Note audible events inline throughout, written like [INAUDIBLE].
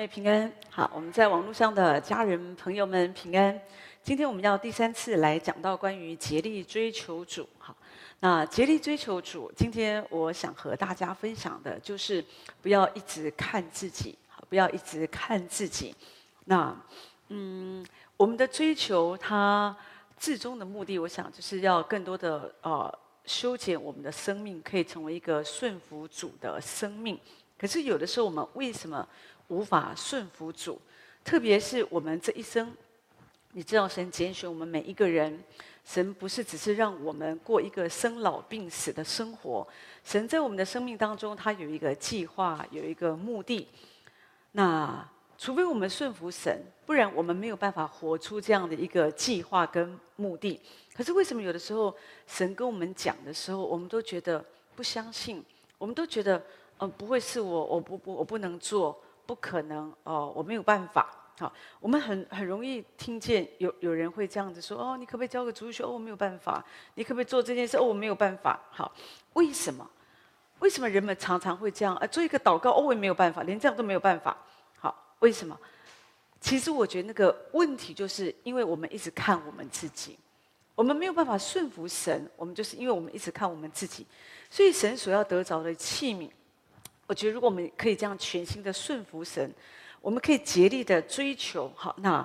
妹平安，好，我们在网络上的家人朋友们平安。今天我们要第三次来讲到关于竭力追求主，好，那竭力追求主，今天我想和大家分享的就是不要一直看自己，不要一直看自己。那，嗯，我们的追求，它至终的目的，我想就是要更多的呃修剪我们的生命，可以成为一个顺服主的生命。可是有的时候，我们为什么无法顺服主？特别是我们这一生，你知道，神拣选我们每一个人，神不是只是让我们过一个生老病死的生活，神在我们的生命当中，他有一个计划，有一个目的。那除非我们顺服神，不然我们没有办法活出这样的一个计划跟目的。可是为什么有的时候神跟我们讲的时候，我们都觉得不相信，我们都觉得。嗯、呃，不会是我，我不不，我不能做，不可能哦，我没有办法。好，我们很很容易听见有有人会这样子说：哦，你可不可以教个主日学？哦，我没有办法。你可不可以做这件事？哦，我没有办法。好，为什么？为什么人们常常会这样？啊，做一个祷告，哦，我也没有办法，连这样都没有办法。好，为什么？其实我觉得那个问题就是因为我们一直看我们自己，我们没有办法顺服神。我们就是因为我们一直看我们自己，所以神所要得着的器皿。我觉得，如果我们可以这样全心的顺服神，我们可以竭力的追求。好，那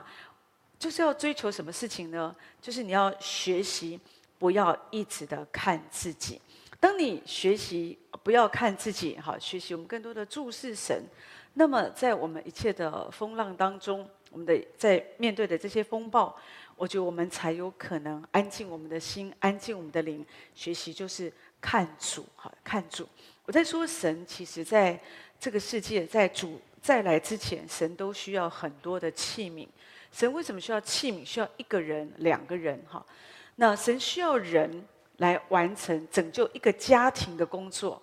就是要追求什么事情呢？就是你要学习，不要一直的看自己。当你学习不要看自己，好，学习我们更多的注视神。那么，在我们一切的风浪当中，我们的在面对的这些风暴，我觉得我们才有可能安静我们的心，安静我们的灵。学习就是看主，好，看主。我在说神，其实在这个世界，在主再来之前，神都需要很多的器皿。神为什么需要器皿？需要一个人、两个人？哈，那神需要人来完成拯救一个家庭的工作，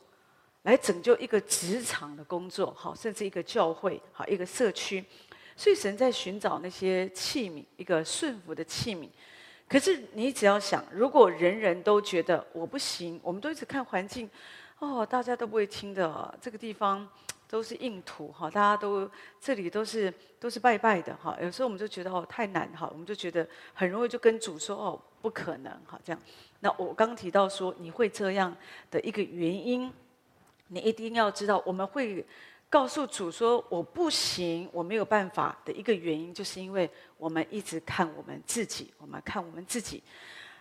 来拯救一个职场的工作，好，甚至一个教会，好，一个社区。所以神在寻找那些器皿，一个顺服的器皿。可是你只要想，如果人人都觉得我不行，我们都一直看环境。哦，大家都不会听的，这个地方都是硬土哈，大家都这里都是都是拜拜的哈。有时候我们就觉得哦太难哈，我们就觉得很容易就跟主说哦不可能哈这样。那我刚提到说你会这样的一个原因，你一定要知道我们会告诉主说我不行，我没有办法的一个原因，就是因为我们一直看我们自己，我们看我们自己。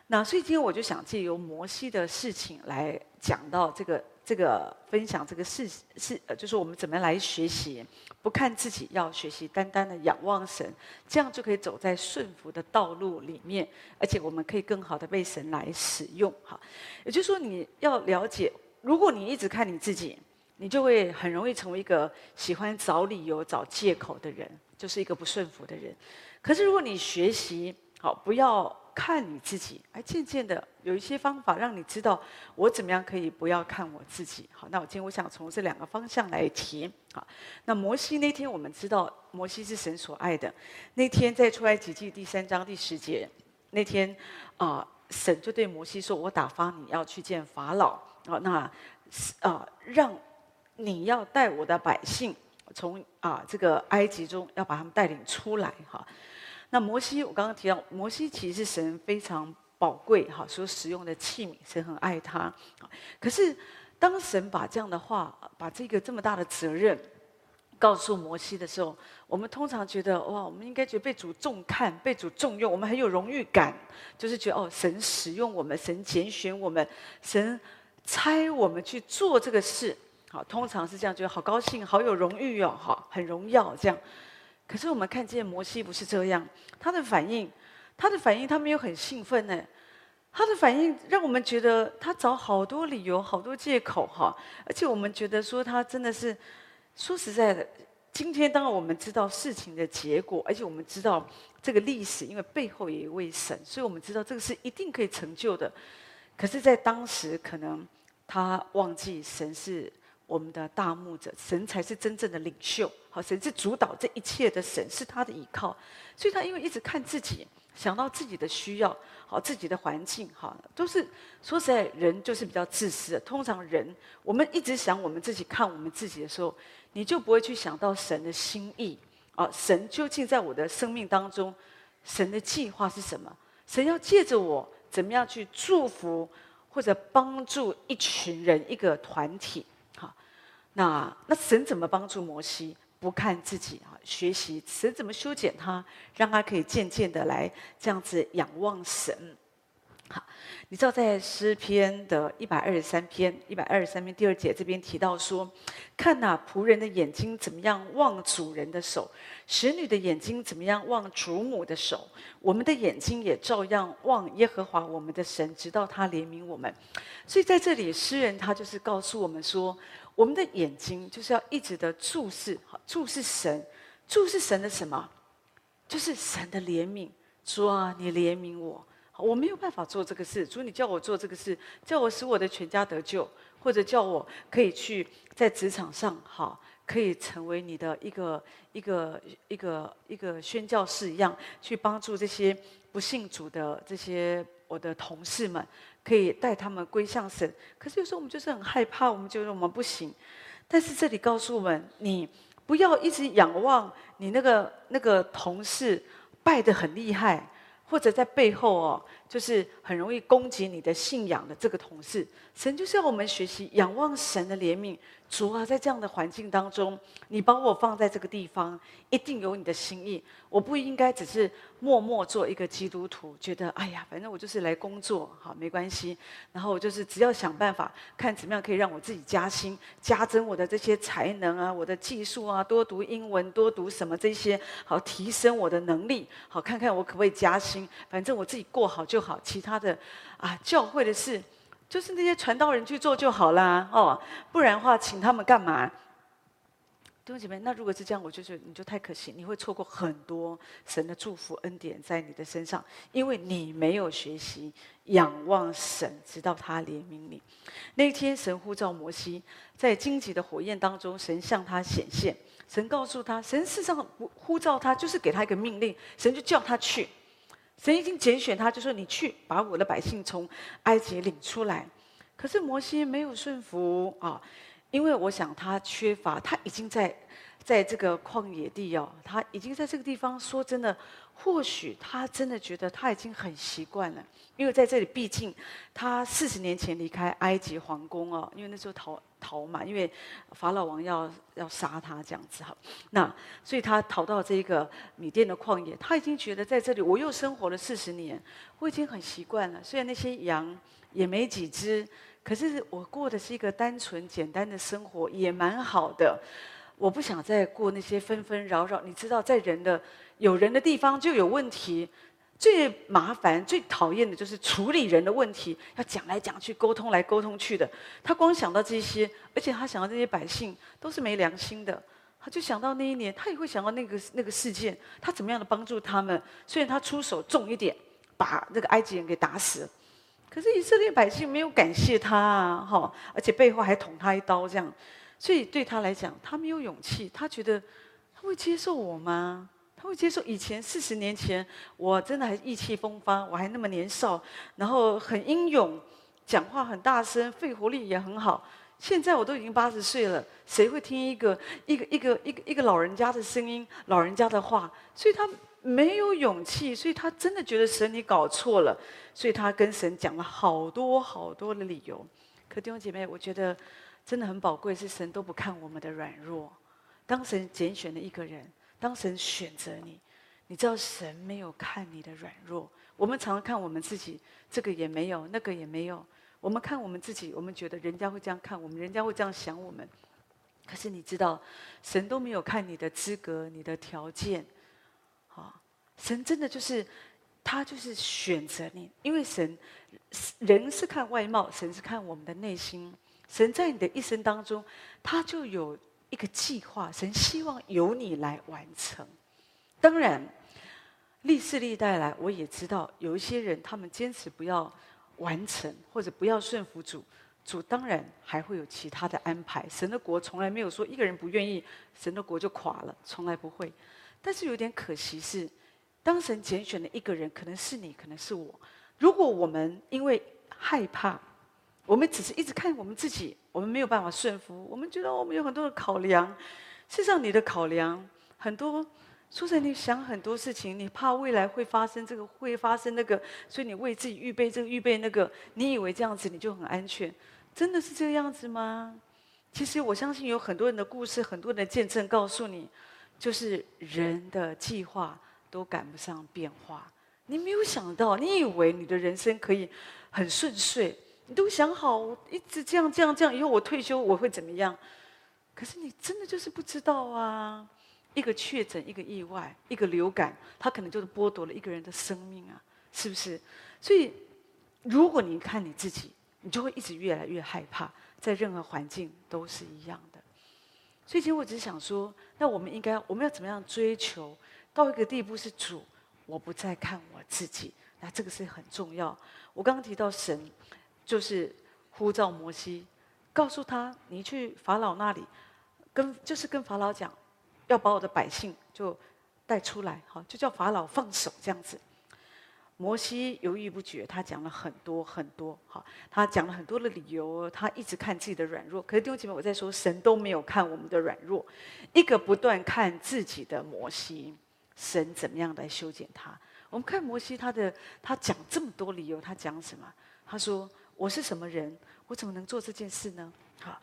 那所以今天我就想借由摩西的事情来讲到这个。这个分享这个事是呃，就是我们怎么来学习，不看自己，要学习单单的仰望神，这样就可以走在顺服的道路里面，而且我们可以更好的被神来使用。哈，也就是说，你要了解，如果你一直看你自己，你就会很容易成为一个喜欢找理由、找借口的人，就是一个不顺服的人。可是如果你学习好，不要。看你自己，哎，渐渐的有一些方法让你知道我怎么样可以不要看我自己。好，那我今天我想从这两个方向来提。好，那摩西那天我们知道摩西是神所爱的。那天在出埃及记第三章第十节，那天啊、神就对摩西说：“我打发你要去见法老啊，那啊、让你要带我的百姓从啊、这个埃及中要把他们带领出来。”哈。那摩西，我刚刚提到，摩西其实是神非常宝贵哈，所使用的器皿，神很爱他。可是，当神把这样的话，把这个这么大的责任告诉摩西的时候，我们通常觉得哇，我们应该觉得被主重看，被主重用，我们很有荣誉感，就是觉得哦，神使用我们，神拣选我们，神差我们去做这个事，好，通常是这样，觉得好高兴，好有荣誉哦，哈，很荣耀这样。可是我们看见摩西不是这样，他的反应，他的反应，他没有很兴奋呢。他的反应让我们觉得他找好多理由、好多借口哈，而且我们觉得说他真的是，说实在的，今天当然我们知道事情的结果，而且我们知道这个历史，因为背后也有一位神，所以我们知道这个是一定可以成就的。可是，在当时可能他忘记神是我们的大牧者，神才是真正的领袖。好，神是主导这一切的神，是他的依靠。所以他因为一直看自己，想到自己的需要，好，自己的环境，好，都是说实在，人就是比较自私的。通常人，我们一直想我们自己，看我们自己的时候，你就不会去想到神的心意啊。神究竟在我的生命当中，神的计划是什么？神要借着我，怎么样去祝福或者帮助一群人、一个团体？那那神怎么帮助摩西？不看自己啊，学习神怎么修剪他，让他可以渐渐的来这样子仰望神。好，你知道在诗篇的一百二十三篇一百二十三篇第二节这边提到说，看那仆人的眼睛怎么样望主人的手，使女的眼睛怎么样望主母的手，我们的眼睛也照样望耶和华我们的神，直到他怜悯我们。所以在这里，诗人他就是告诉我们说。我们的眼睛就是要一直的注视，注视神，注视神的什么？就是神的怜悯。主啊，你怜悯我，我没有办法做这个事。主，你叫我做这个事，叫我使我的全家得救，或者叫我可以去在职场上，好，可以成为你的一个一个一个一个宣教士一样，去帮助这些不信主的这些我的同事们。可以带他们归向神，可是有时候我们就是很害怕，我们觉得我们不行。但是这里告诉我们，你不要一直仰望你那个那个同事拜得很厉害，或者在背后哦，就是很容易攻击你的信仰的这个同事。神就是要我们学习仰望神的怜悯。主啊，在这样的环境当中，你把我放在这个地方，一定有你的心意。我不应该只是默默做一个基督徒，觉得哎呀，反正我就是来工作，好，没关系。然后我就是只要想办法，看怎么样可以让我自己加薪，加增我的这些才能啊，我的技术啊，多读英文，多读什么这些，好，提升我的能力，好，看看我可不可以加薪。反正我自己过好就好，其他的啊，教会的事。就是那些传道人去做就好啦，哦，不然的话，请他们干嘛？弟兄姐妹，那如果是这样，我就觉得你就太可惜，你会错过很多神的祝福恩典在你的身上，因为你没有学习仰望神，直到他怜悯你。那一天，神呼召摩西，在荆棘的火焰当中，神向他显现，神告诉他，神事实上呼召他，就是给他一个命令，神就叫他去。神已经拣选他，就说：“你去把我的百姓从埃及领出来。”可是摩西没有顺服啊，因为我想他缺乏，他已经在在这个旷野地哦，他已经在这个地方。说真的，或许他真的觉得他已经很习惯了，因为在这里，毕竟他四十年前离开埃及皇宫哦，因为那时候逃。逃嘛，因为法老王要要杀他这样子哈，那所以他逃到这个米甸的旷野，他已经觉得在这里我又生活了四十年，我已经很习惯了。虽然那些羊也没几只，可是我过的是一个单纯简单的生活，也蛮好的。我不想再过那些纷纷扰扰。你知道，在人的有人的地方就有问题。最麻烦、最讨厌的就是处理人的问题，要讲来讲去、沟通来沟通去的。他光想到这些，而且他想到这些百姓都是没良心的，他就想到那一年，他也会想到那个那个事件，他怎么样的帮助他们？虽然他出手重一点，把那个埃及人给打死，可是以色列百姓没有感谢他啊，哈，而且背后还捅他一刀，这样，所以对他来讲，他没有勇气，他觉得他会接受我吗？他会接受以前四十年前，我真的还意气风发，我还那么年少，然后很英勇，讲话很大声，肺活力也很好。现在我都已经八十岁了，谁会听一个一个一个一个一个老人家的声音，老人家的话？所以他没有勇气，所以他真的觉得神你搞错了，所以他跟神讲了好多好多的理由。可弟兄姐妹，我觉得真的很宝贵，是神都不看我们的软弱，当神拣选了一个人。当神选择你，你知道神没有看你的软弱。我们常常看我们自己，这个也没有，那个也没有。我们看我们自己，我们觉得人家会这样看我们，人家会这样想我们。可是你知道，神都没有看你的资格、你的条件。啊，神真的就是，他就是选择你，因为神人是看外貌，神是看我们的内心。神在你的一生当中，他就有。一个计划，神希望由你来完成。当然，历世历代来，我也知道有一些人，他们坚持不要完成，或者不要顺服主，主当然还会有其他的安排。神的国从来没有说一个人不愿意，神的国就垮了，从来不会。但是有点可惜是，当神拣选了一个人，可能是你，可能是我。如果我们因为害怕，我们只是一直看我们自己，我们没有办法顺服，我们觉得我们有很多的考量。事实上，你的考量很多，说实在，你想很多事情，你怕未来会发生这个，会发生那个，所以你为自己预备这个，预备那个，你以为这样子你就很安全，真的是这个样子吗？其实我相信有很多人的故事，很多人的见证告诉你，就是人的计划都赶不上变化。你没有想到，你以为你的人生可以很顺遂，你都想好一直这样这样这样，以后我退休我会怎么样？可是你真的就是不知道啊！一个确诊，一个意外，一个流感，它可能就是剥夺了一个人的生命啊，是不是？所以，如果你看你自己，你就会一直越来越害怕，在任何环境都是一样的。所以，其实我只是想说，那我们应该，我们要怎么样追求到一个地步是主？我不再看我自己，那这个是很重要。我刚刚提到神，就是呼召摩西，告诉他：你去法老那里，跟就是跟法老讲，要把我的百姓就带出来，哈，就叫法老放手这样子。摩西犹豫不决，他讲了很多很多，哈，他讲了很多的理由，他一直看自己的软弱。可是弟兄姐妹，我在说，神都没有看我们的软弱，一个不断看自己的摩西。神怎么样来修剪他？我们看摩西，他的他讲这么多理由，他讲什么？他说：“我是什么人？我怎么能做这件事呢？”好，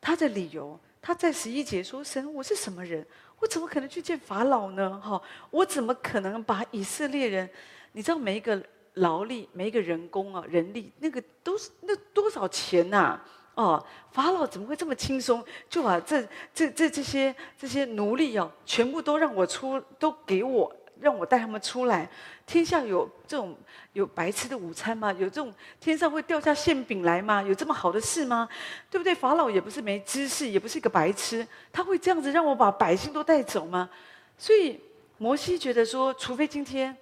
他的理由，他在十一节说：“神，我是什么人？我怎么可能去见法老呢？哈，我怎么可能把以色列人？你知道每一个劳力，每一个人工啊，人力那个都是那多少钱呐、？”哦，法老怎么会这么轻松就把这这这这些这些奴隶哦，全部都让我出，都给我，让我带他们出来？天下有这种有白吃的午餐吗？有这种天上会掉下馅饼来吗？有这么好的事吗？对不对？法老也不是没知识，也不是一个白痴，他会这样子让我把百姓都带走吗？所以摩西觉得说，除非今天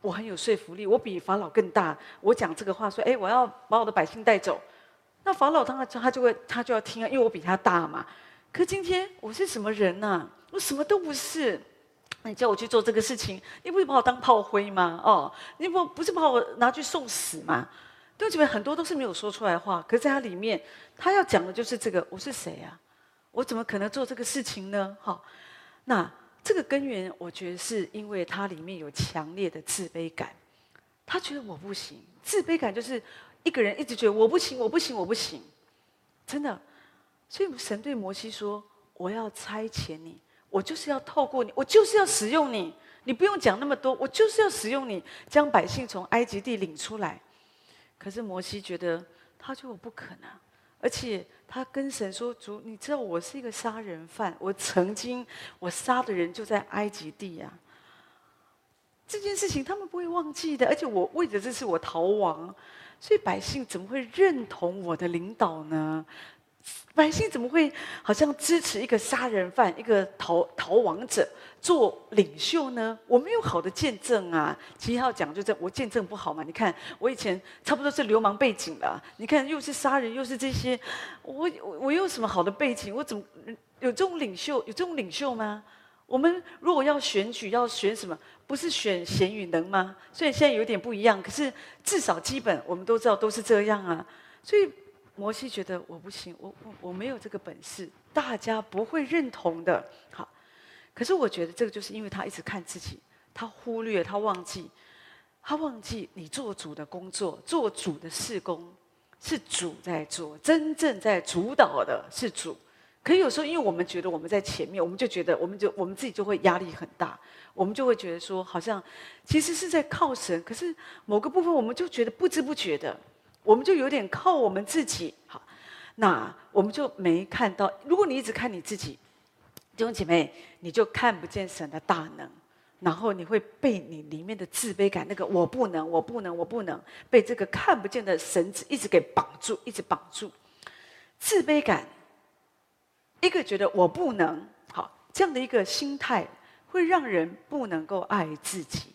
我很有说服力，我比法老更大，我讲这个话说，哎，我要把我的百姓带走。那法老当然他就会他就要听啊，因为我比他大嘛。可今天我是什么人呐、我什么都不是。你叫我去做这个事情，你不是把我当炮灰吗？哦，你不不是把我拿去送死吗？对不起，很多都是没有说出来的话。可是在他里面，他要讲的就是这个：我是谁啊？我怎么可能做这个事情呢？哈、那这个根源，我觉得是因为他里面有强烈的自卑感。他觉得我不行，自卑感就是。一个人一直觉得我不行，我不行，我不行，真的。所以神对摩西说：“我要差遣你，我就是要透过你，我就是要使用你。你不用讲那么多，我就是要使用你，将百姓从埃及地领出来。”可是摩西觉得，他觉得我不可能，而且他跟神说：“主，你知道我是一个杀人犯，我曾经我杀的人就在埃及地呀。这件事情他们不会忘记的，而且我为着这次我逃亡。”所以百姓怎么会认同我的领导呢？百姓怎么会好像支持一个杀人犯、一个逃逃亡者做领袖呢？我没有好的见证啊！其实要讲就这，我见证不好嘛。你看我以前差不多是流氓背景的，你看又是杀人又是这些，我我有什么好的背景？我怎么有这种领袖？有这种领袖吗？我们如果要选举，要选什么？不是选贤与能吗？虽然现在有点不一样，可是至少基本我们都知道都是这样啊。所以摩西觉得我不行，我我我没有这个本事，大家不会认同的。好，可是我觉得这个就是因为他一直看自己，他忽略，他忘记，他忘记你做主的工作，做主的事工是主在做，真正在主导的是主。可有时候，因为我们觉得我们在前面，我们就觉得，我们就我们自己就会压力很大，我们就会觉得说，好像其实是在靠神，可是某个部分我们就觉得不知不觉的，我们就有点靠我们自己。好，那我们就没看到。如果你一直看你自己，弟兄姐妹，你就看不见神的大能，然后你会被你里面的自卑感，那个我不能，我不能，我不能，被这个看不见的绳子一直给绑住，一直绑住，自卑感。一个觉得我不能好，这样的一个心态，会让人不能够爱自己。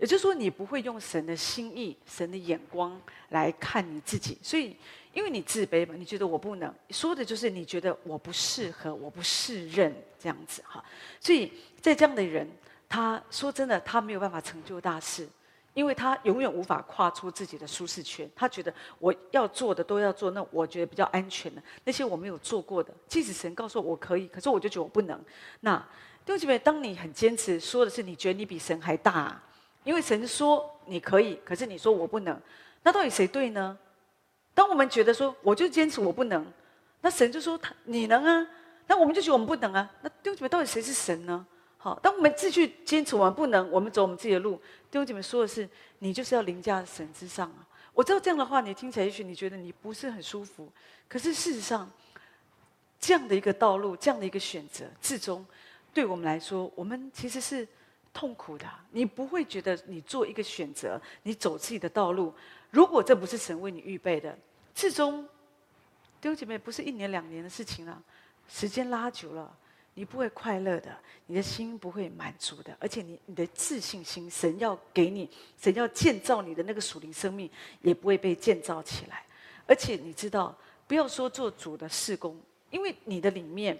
也就是说，你不会用神的心意、神的眼光来看你自己。所以，因为你自卑嘛，你觉得我不能，说的就是你觉得我不适合，我不适任这样子哈。所以在这样的人，他说真的，他没有办法成就大事，因为他永远无法跨出自己的舒适圈。他觉得我要做的都要做，那我觉得比较安全的那些我没有做过的，即使神告诉我可以，可是我就觉得我不能。那弟兄姐妹，当你很坚持说的是你觉得你比神还大，因为神说你可以，可是你说我不能，那到底谁对呢？当我们觉得说，我就坚持我不能，那神就说他你能啊，那我们就觉得我们不能啊。那弟兄姐妹，到底谁是神呢？好，当我们自己坚持我们不能，我们走我们自己的路。弟兄姐妹说的是，你就是要凌驾神之上啊。我知道这样的话，你听起来也许你觉得你不是很舒服，可是事实上，这样的一个道路，这样的一个选择，至终对我们来说，我们其实是痛苦的。你不会觉得你做一个选择，你走自己的道路。如果这不是神为你预备的，至终弟兄姐妹不是一年两年的事情了，时间拉久了，你不会快乐的，你的心不会满足的，而且你你的自信心，神要给你，神要建造你的那个属灵生命，也不会被建造起来。而且你知道，不要说做主的事工，因为你的里面，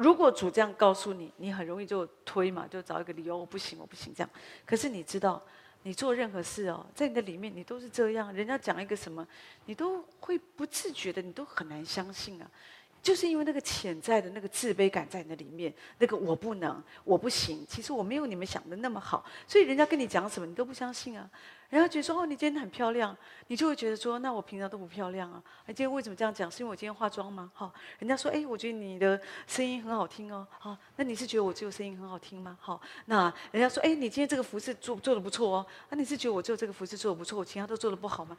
如果主这样告诉你，你很容易就推嘛，就找一个理由，我不行，我不行这样。可是你知道。你做任何事哦，在你的里面，你都是这样。人家讲一个什么，你都会不自觉的，你都很难相信啊。就是因为那个潜在的那个自卑感在那里面，那个我不能，我不行。其实我没有你们想的那么好，所以人家跟你讲什么，你都不相信啊。人家觉得说哦，你今天很漂亮，你就会觉得说，那我平常都不漂亮啊。你今天为什么这样讲？是因为我今天化妆吗？好，人家说，哎，我觉得你的声音很好听哦。好，那你是觉得我只有声音很好听吗？好，那人家说，哎，你今天这个服饰做做的不错哦。那你是觉得我只有这个服饰做的不错，我其他都做的不好吗？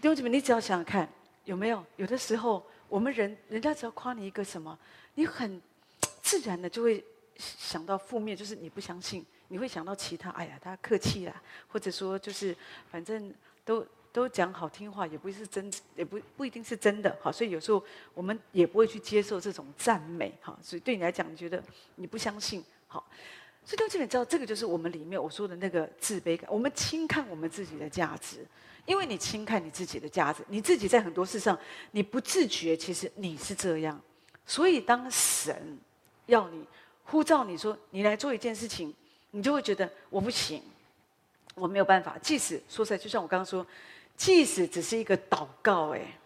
弟兄姊妹，你只要想想看，有没有？有的时候，我们人人家只要夸你一个什么，你很 [TSK] 自然的就会想到负面，就是你不相信。你会想到其他，哎呀，他客气啦，或者说就是反正都 [TSK] 都讲好听话，也不是真，也不不一定是真的，好，所以有时候我们也不会去接受这种赞美，哈，所以对你来讲，你觉得你不相信，好，所以都基本知道这个就是我们里面我说的那个自卑感，我们轻看我们自己的价值，因为你轻看你自己的价值，你自己在很多事上你不自觉，其实你是这样，所以当神要你呼召你说你来做一件事情。你就会觉得我不行，我没有办法。即使说实在，就像我刚刚说，即使只是一个祷告，哎，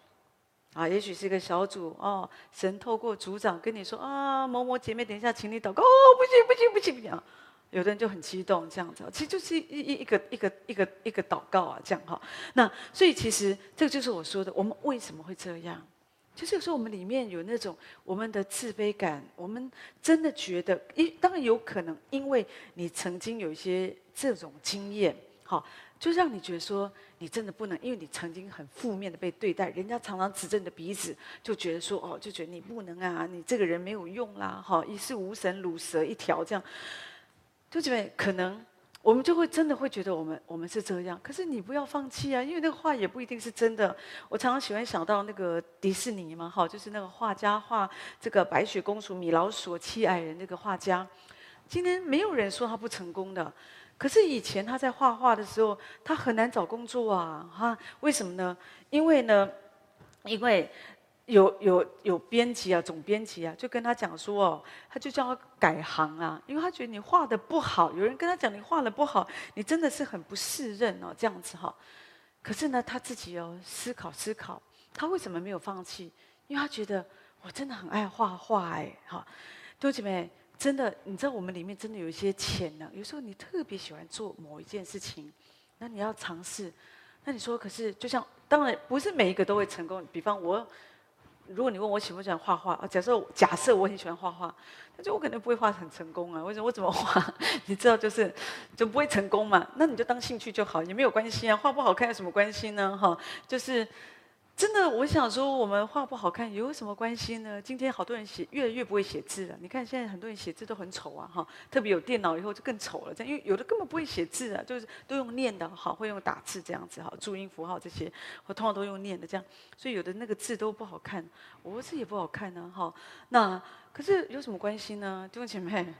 啊，也许是一个小组哦，神透过组长跟你说啊，某某姐妹，等一下，请你祷告。哦，不行不行不行不行，有的人就很激动，这样子，其实就是一一一个一个一个一个祷告啊，这样哈。那所以其实这个就是我说的，我们为什么会这样？就是有时候我们里面有那种我们的自卑感，我们真的觉得，一当然有可能，因为你曾经有一些这种经验，好，就让你觉得说你真的不能，因为你曾经很负面的被对待，人家常常指着你的鼻子，就觉得说哦，就觉得你不能啊，你这个人没有用啦，哈，一事无成，鲁蛇一条这样，就觉得可能。我们就会真的会觉得我们我们是这样，可是你不要放弃啊，因为那个话也不一定是真的。我常常喜欢想到那个迪士尼嘛，哈，就是那个画家画这个白雪公主、米老鼠、七矮人那个画家。今天没有人说他不成功的，可是以前他在画画的时候，他很难找工作啊，哈，为什么呢？因为呢，因为。有有有编辑啊，总编辑啊，就跟他讲说哦，他就叫他改行啊，因为他觉得你画的不好。有人跟他讲你画的不好，你真的是很不适任哦，这样子哈。可是呢，他自己哦思考思考，他为什么没有放弃？因为他觉得我真的很爱画画哎，哈，弟兄姐妹，真的，你知道我们里面真的有一些潜能，有时候你特别喜欢做某一件事情，那你要尝试。那你说，可是就像当然不是每一个都会成功，比方我。如果你问我喜不喜欢画画，假设假设我很喜欢画画，他说我可能不会画很成功啊。为什么？我怎么画？[LAUGHS] 你知道，就是就不会成功嘛。那你就当兴趣就好，也没有关系啊。画不好看有什么关系呢？哈，就是。真的，我想说，我们画不好看有什么关系呢？今天好多人写，越来越不会写字了。你看现在很多人写字都很丑啊，哈，特别有电脑以后就更丑了。这样，因为有的根本不会写字啊，就是都用念的，好，会用打字这样子，哈，注音符号这些，我通常都用念的这样，所以有的那个字都不好看，我字也不好看呢，哈。那可是有什么关系呢？弟兄姐妹，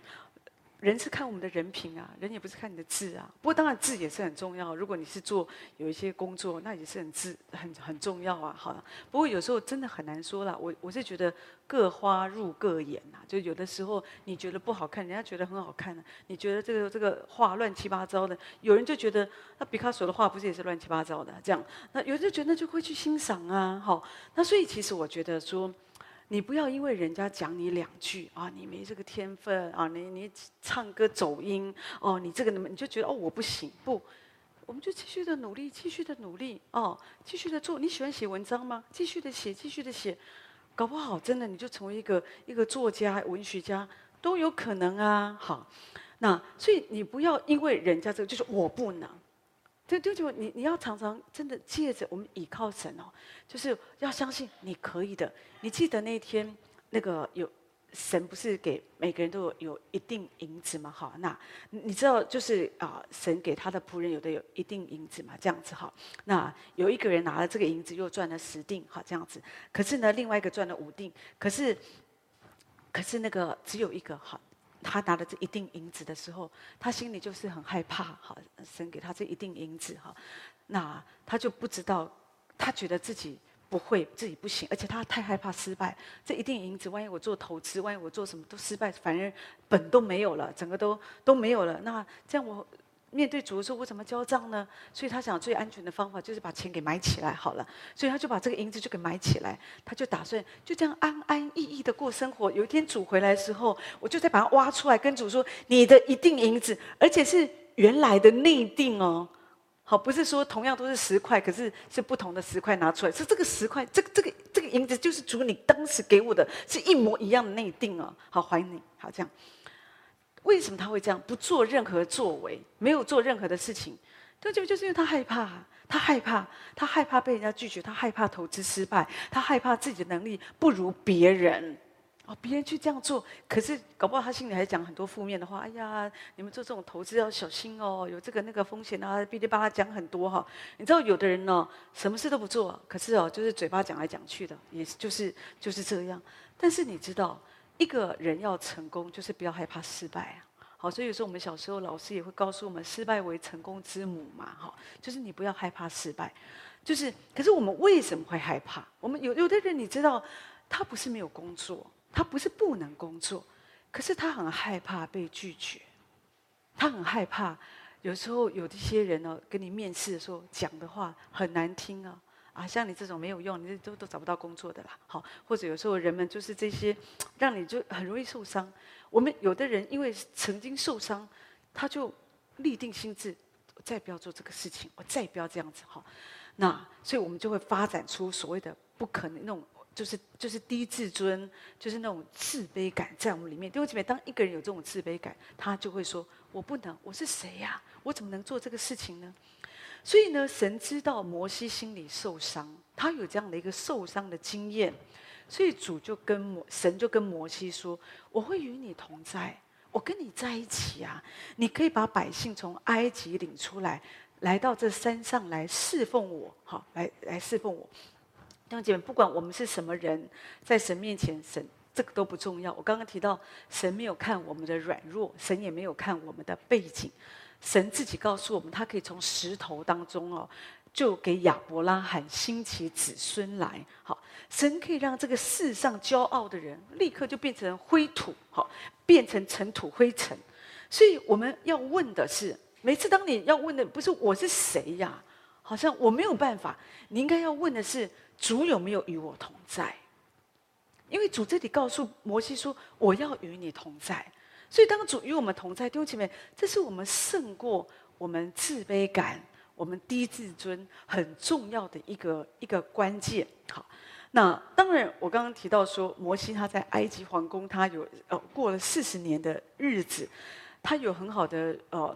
人是看我们的人品啊，人也不是看你的字啊。不过当然字也是很重要。如果你是做有一些工作，那也是很字很很重要啊。好，不过有时候真的很难说了。我我是觉得各花入各眼呐，就有的时候你觉得不好看，人家觉得很好看呢。你觉得这个这个画乱七八糟的，有人就觉得那毕卡索的画不是也是乱七八糟的这样？那有人就觉得就会去欣赏啊。好，那所以其实我觉得说。你不要因为人家讲你两句啊，你没这个天分啊，你你唱歌走音哦，你这个你就觉得哦我不行不，我们就继续的努力，继续的努力哦，继续的做。你喜欢写文章吗？继续的写，继续的写，搞不好真的你就成为一个一个作家、文学家都有可能啊。好，那所以你不要因为人家这个就是我不能。就就就你你要常常真的借着我们倚靠神哦，就是要相信你可以的。你记得那天那个有神不是给每个人都有有一定银子吗？好，那你知道就是啊，神给他的仆人有的有一定银子嘛，这样子哈。那有一个人拿了这个银子又赚了十锭，好这样子。可是呢，另外一个赚了五锭，可是可是那个只有一个好。他拿了这一锭银子的时候，他心里就是很害怕。好，神给他这一锭银子，哈，那他就不知道，他觉得自己不会，自己不行，而且他太害怕失败。这一锭银子，万一我做投资，万一我做什么都失败，反而本都没有了，整个都都没有了。那这样我。面对主的时候，我怎么交账呢？所以他想最安全的方法就是把钱给埋起来好了。所以他就把这个银子就给埋起来，他就打算就这样安安逸逸的过生活。有一天主回来的时候，我就再把它挖出来，跟主说：“你的一錠银子，而且是原来的内定哦。好，不是说同样都是十块，可是是不同的十块拿出来，是这个十块，这个这个这个银子就是主你当时给我的，是一模一样的内定哦。好，还你，好这样。”为什么他会这样？不做任何作为，没有做任何的事情，就就就是因为他害怕，他害怕，他害怕被人家拒绝，他害怕投资失败，他害怕自己的能力不如别人。哦，别人去这样做，可是搞不好他心里还讲很多负面的话。哎呀，你们做这种投资要小心哦，有这个那个风险啊，哔哩吧啦讲很多哈。你知道有的人呢，什么事都不做，可是哦，就是嘴巴讲来讲去的，也就是就是这样。但是你知道？一个人要成功，就是不要害怕失败啊！好，所以有时候我们小时候老师也会告诉我们，失败为成功之母嘛，哈，就是你不要害怕失败。就是，可是我们为什么会害怕？我们有有的人，你知道，他不是没有工作，他不是不能工作，可是他很害怕被拒绝，他很害怕。有时候有一些人呢，跟你面试的时候讲的话很难听啊。啊，像你这种没有用，你都都找不到工作的啦。好，或者有时候人们就是这些，让你就很容易受伤。我们有的人因为曾经受伤，他就立定心智，我再不要做这个事情，我再不要这样子。哈，那所以我们就会发展出所谓的不可能那种，就是就是低自尊，就是那种自卑感在我们里面。因为前面当一个人有这种自卑感，他就会说：我不能，我是谁呀？我怎么能做这个事情呢？所以呢，神知道摩西心里受伤，他有这样的一个受伤的经验，所以主就跟神就跟摩西说：“我会与你同在，我跟你在一起啊！你可以把百姓从埃及领出来，来到这山上来侍奉我，好，来来侍奉我。弟兄姐妹，不管我们是什么人，在神面前，神这个都不重要。我刚刚提到，神没有看我们的软弱，神也没有看我们的背景。”神自己告诉我们，他可以从石头当中哦，就给亚伯拉罕兴起子孙来。好，神可以让这个世上骄傲的人立刻就变成灰土，好，变成尘土灰尘。所以我们要问的是，每次当你要问的不是我是谁呀，好像我没有办法。你应该要问的是，主有没有与我同在？因为主这里告诉摩西说，我要与你同在。所以，当主与我们同在，弟兄姐妹，这是我们胜过我们自卑感、我们低自尊很重要的一个一个关键。好，那当然，我刚刚提到说，摩西他在埃及皇宫，他有呃过了四十年的日子，他有很好的呃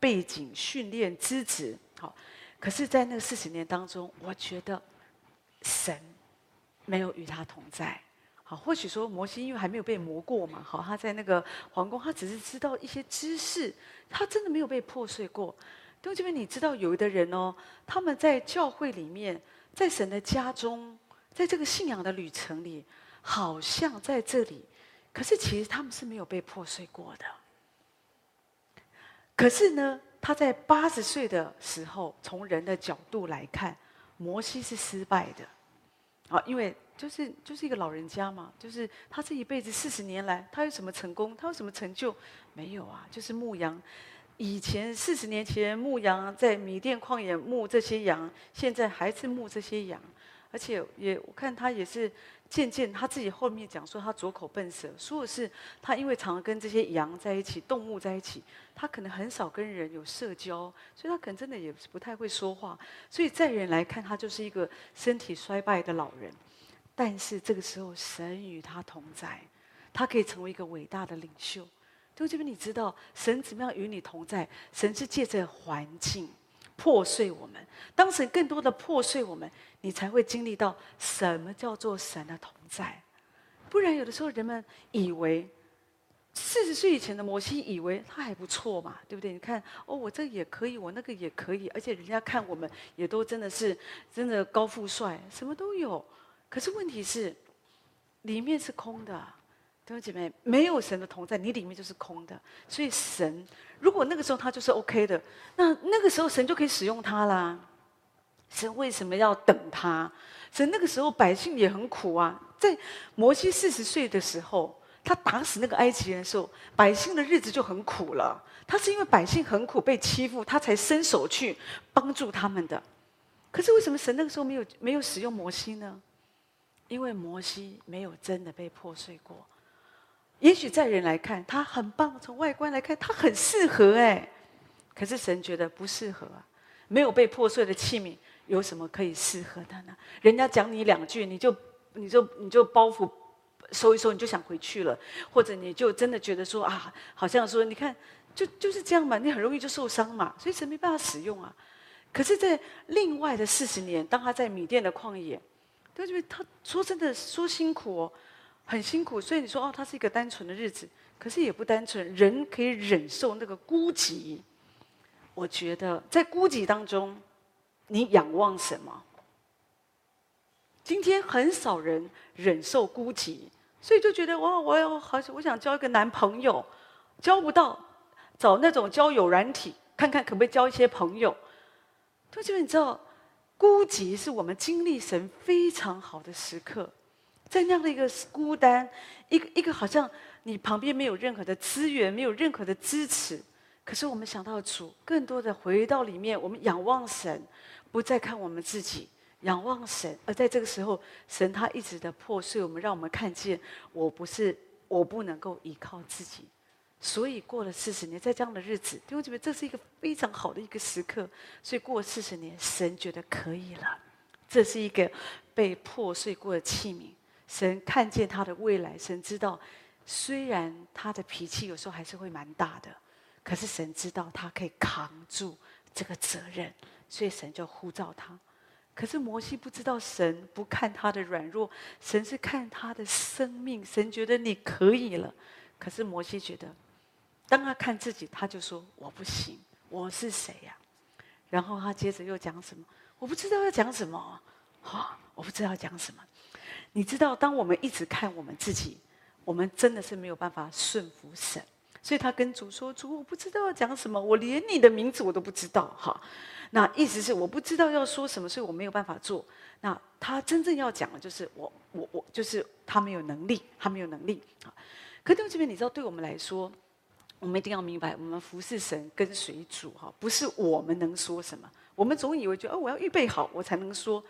背景训练资质。好，可是，在那四十年当中，我觉得神没有与他同在。或许说摩西因为还没有被磨过嘛，好，他在那个皇宫，他只是知道一些知识，他真的没有被破碎过。弟兄姐妹，你知道有的人哦，他们在教会里面，在神的家中，在这个信仰的旅程里，好像在这里，可是其实他们是没有被破碎过的。可是呢，他在八十岁的时候，从人的角度来看，摩西是失败的，啊，因为就是就是一个老人家嘛，就是他这一辈子四十年来，他有什么成功？他有什么成就？没有啊，就是牧羊。以前四十年前牧羊，在米甸旷野牧这些羊，现在还是牧这些羊，而且也我看他也是渐渐他自己后面讲说他拙口笨舌，说的是他因为常跟这些羊在一起，动物在一起，他可能很少跟人有社交，所以他可能真的也不太会说话，所以在人来看他就是一个身体衰败的老人，但是这个时候神与他同在，他可以成为一个伟大的领袖。就这边你知道神怎么样与你同在？神是借着环境破碎我们，当神更多的破碎我们，你才会经历到什么叫做神的同在。不然有的时候人们以为四十岁以前的摩西以为他还不错嘛，对不对？你看哦，我这也可以，我那个也可以，而且人家看我们也都真的是真的高富帅，什么都有。可是问题是里面是空的。弟兄姐妹，没有神的同在，你里面就是空的。所以神，如果那个时候他就是 OK 的，那那个时候神就可以使用他啦。神为什么要等他？神那个时候百姓也很苦啊。在摩西四十岁的时候，他打死那个埃及人的时候，百姓的日子就很苦了。他是因为百姓很苦被欺负，他才伸手去帮助他们的。可是为什么神那个时候没有没有使用摩西呢？因为摩西没有真的被破碎过。也许在人来看他很棒，从外观来看他很适合哎，可是神觉得不适合啊。没有被破碎的器皿，有什么可以适合的呢？人家讲你两句，你就你就你就包袱收一收，你就想回去了，或者你就真的觉得说啊，好像说你看就就是这样嘛，你很容易就受伤嘛，所以神没办法使用啊。可是，在另外的四十年，当他在米甸的旷野，对不对？他说真的说辛苦哦。很辛苦，所以你说哦，他是一个单纯的日子，可是也不单纯。人可以忍受那个孤寂，我觉得在孤寂当中，你仰望什么？今天很少人忍受孤寂，所以就觉得哇，我要好，我想交一个男朋友，交不到，找那种交友软体，看看可不可以交一些朋友。就你知道，孤寂是我们经历神非常好的时刻。在那样的一个孤单，一个一个好像你旁边没有任何的资源，没有任何的支持。可是我们想到主，更多的回到里面，我们仰望神，不再看我们自己，仰望神。而在这个时候，神他一直的破碎我们，让我们看见我不是，我不能够依靠自己。所以过了四十年，在这样的日子，弟兄姐妹，这是一个非常好的一个时刻。所以过了四十年，神觉得可以了。这是一个被破碎过的器皿。神看见他的未来，神知道，虽然他的脾气有时候还是会蛮大的，可是神知道他可以扛住这个责任，所以神就呼召他。可是摩西不知道，神不看他的软弱，神是看他的生命。神觉得你可以了，可是摩西觉得，当他看自己，他就说我不行，我是谁呀？然后他接着又讲什么？我不知道要讲什么，哈，我不知道要讲什么。你知道，当我们一直看我们自己，我们真的是没有办法顺服神。所以他跟主说：“主，我不知道要讲什么，我连你的名字我都不知道。”哈，那意思是我不知道要说什么，所以我没有办法做。那他真正要讲的就是我，我，我，就是他没有能力，他没有能力。啊，可是这边你知道，对我们来说，我们一定要明白，我们服侍神跟随主，哈，不是我们能说什么。我们总以为就哦，我要预备好，我才能说。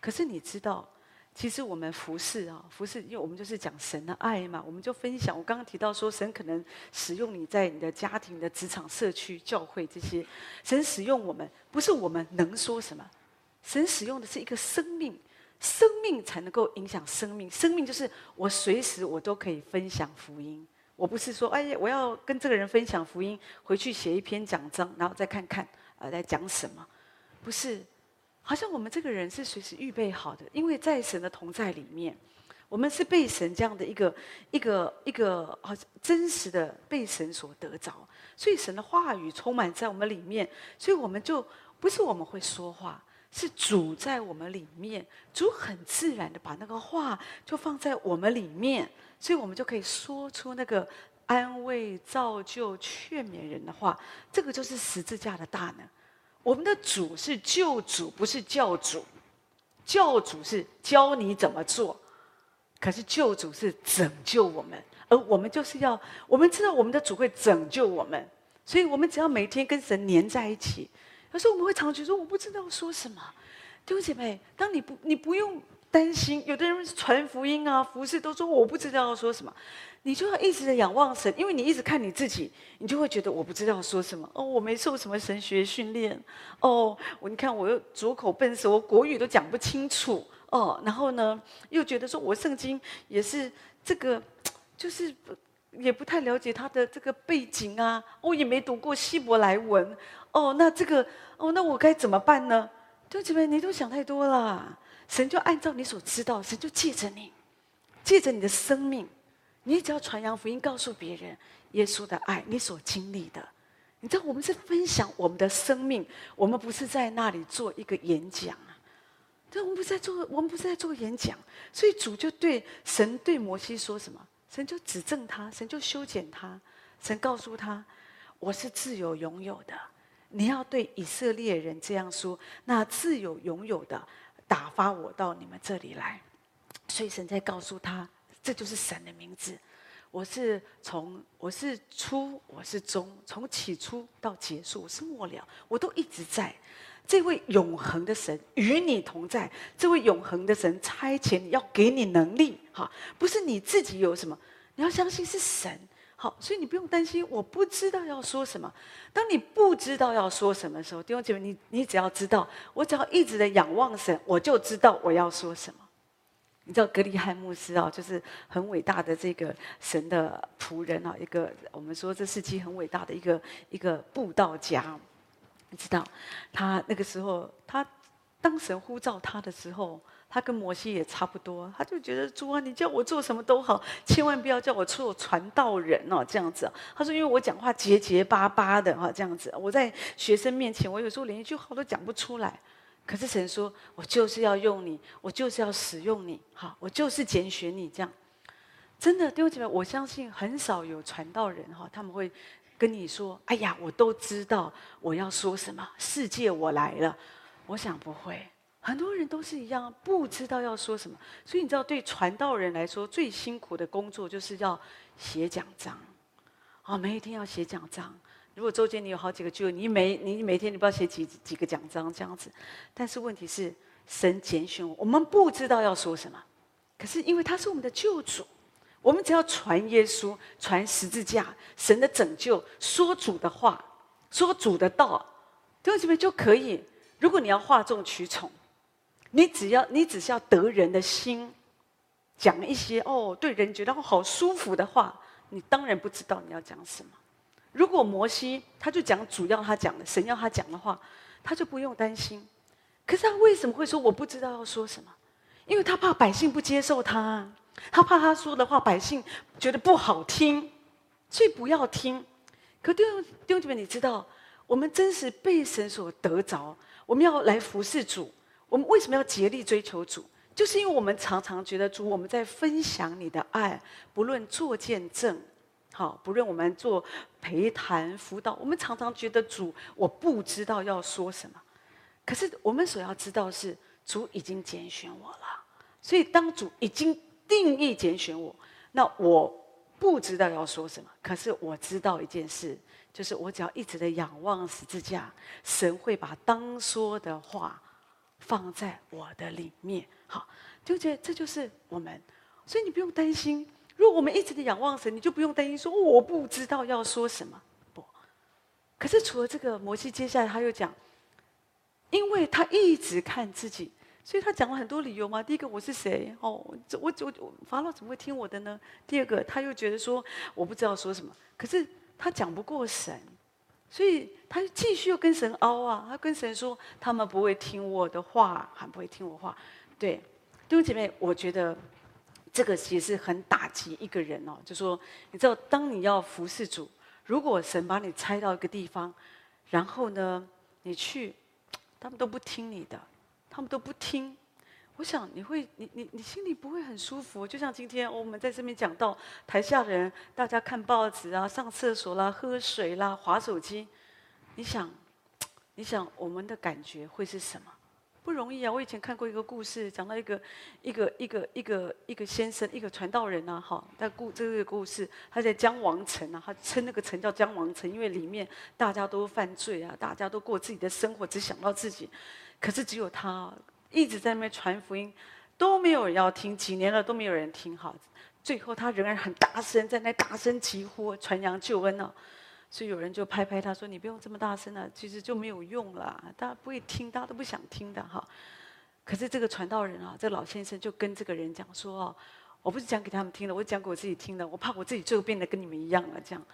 可是你知道？其实我们服侍啊，服侍，因为我们就是讲神的爱嘛，我们就分享。我刚刚提到说，神可能使用你在你的家庭、的职场、社区、教会这些，神使用我们，不是我们能说什么，神使用的是一个生命，生命才能够影响生命。生命就是我随时我都可以分享福音。我不是说，哎，我要跟这个人分享福音，回去写一篇讲章，然后再看看啊，在讲什么，不是。好像我们这个人是随时预备好的，因为在神的同在里面，我们是被神这样的一个一个一个好真实的被神所得着，所以神的话语充满在我们里面，所以我们就不是我们会说话，是主在我们里面，主很自然的把那个话就放在我们里面，所以我们就可以说出那个安慰、造就、劝勉人的话，这个就是十字架的大能。我们的主是救主，不是教主。教主是教你怎么做，可是救主是拯救我们，而我们就是要我们知道我们的主会拯救我们，所以我们只要每天跟神黏在一起。有时候我们会常觉得我不知道说什么，弟兄姐妹，当你不你不用。担心，有的人传福音啊，服侍都说我不知道要说什么，你就要一直的仰望神，因为你一直看你自己，你就会觉得我不知道说什么。哦，我没受什么神学训练。哦，我你看我又拙口笨舌，我国语都讲不清楚。哦，然后呢，又觉得说我圣经也是这个，就是也不太了解他的这个背景啊。我也没读过希伯来文。哦，那这个，哦，那我该怎么办呢？对不起，你都想太多了。神就按照你所知道，神就借着你，借着你的生命，你只要传扬福音，告诉别人耶稣的爱，你所经历的。你知道，我们是分享我们的生命，我们不是在那里做一个演讲啊。对，我们不是在做，我们不是在做演讲。所以主就对神对摩西说什么？神就指正他，神就修剪他，神告诉他：“我是自由拥有的。你要对以色列人这样说，那自有永有的。”打发我到你们这里来，所以神在告诉他，这就是神的名字。我是从我是初，我是终，从起初到结束，我是末了，我都一直在。这位永恒的神与你同在，这位永恒的神差遣要给你能力，哈，不是你自己有什么，你要相信是神。好，所以你不用担心，我不知道要说什么。当你不知道要说什么的时候，弟兄姐妹，你你只要知道，我只要一直的仰望神，我就知道我要说什么。你知道格里汉牧师啊，就是很伟大的这个神的仆人啊，一个我们说这世纪很伟大的一个一个布道家。你知道，他那个时候，他当神呼召他的时候。他跟摩西也差不多，他就觉得主啊，你叫我做什么都好，千万不要叫我做传道人哦，这样子。他说，因为我讲话结结巴巴的哈，这样子，我在学生面前，我有时候连一句话都讲不出来。可是神说，我就是要用你，我就是要使用你，哈，我就是拣选你这样。真的，弟兄姐妹，我相信很少有传道人哈，他们会跟你说，哎呀，我都知道我要说什么，世界我来了。我想不会。很多人都是一样，不知道要说什么，所以你知道，对传道人来说，最辛苦的工作就是要写讲章，啊，每一天要写讲章。如果周间你有好几个聚会，你每你每天你不知道写几几个奖章这样子。但是问题是，神拣选我，我们不知道要说什么，可是因为他是我们的救主，我们只要传耶稣，传十字架，神的拯救，说主的话，说主的道，对不对？就可以。如果你要哗众取宠。你只要，你只是要得人的心，讲一些哦，对人觉得好舒服的话，你当然不知道你要讲什么。如果摩西他就讲主要他讲的，神要他讲的话，他就不用担心。可是他为什么会说我不知道要说什么？因为他怕百姓不接受他，他怕他说的话百姓觉得不好听，所以不要听。可弟兄弟兄姐妹，你知道，我们真是被神所得着，我们要来服侍主。我们为什么要竭力追求主？就是因为我们常常觉得主，我们在分享你的爱，不论做见证，好，不论我们做陪谈辅导，我们常常觉得主，我不知道要说什么。可是我们所要知道是，主已经拣选我了。所以当主已经定义拣选我，那我不知道要说什么。可是我知道一件事，就是我只要一直的仰望十字架，神会把当说的话。放在我的里面，好，就觉得这就是我们，所以你不用担心。如果我们一直的仰望神，你就不用担心说我不知道要说什么。不，可是除了这个，摩西接下来他又讲，因为他一直看自己，所以他讲了很多理由嘛。第一个，我是谁？哦，我我我法老怎么会听我的呢？第二个，他又觉得说我不知道说什么，可是他讲不过神。所以他就继续又跟神凹啊，他跟神说：“他们不会听我的话，还不会听我话。”对，弟兄姐妹，我觉得这个其实很打击一个人哦。就说你知道，当你要服侍主，如果神把你差到一个地方，然后呢，你去，他们都不听你的，他们都不听。我想你会，你你你心里不会很舒服。就像今天我们在这边讲到台下的人，大家看报纸啊、上厕所啦、喝水啦、滑手机，你想，你想我们的感觉会是什么？不容易啊！我以前看过一个故事，讲到一个一个一个一个一个先生，一个传道人啊，哈，在故这个故事，他在江王城啊，他称那个城叫江王城，因为里面大家都犯罪啊，大家都过自己的生活，只想到自己，可是只有他。一直在那边传福音，都没有人要听，几年了都没有人听好。最后他仍然很大声，在那大声疾呼传扬救恩呢。所以有人就拍拍他说：“你不用这么大声了，其实就没有用了，大家不会听，大家都不想听的哈。”可是这个传道人啊，这老先生就跟这个人讲说：“哦，我不是讲给他们听的，我讲给我自己听的，我怕我自己最后变得跟你们一样了。”这样，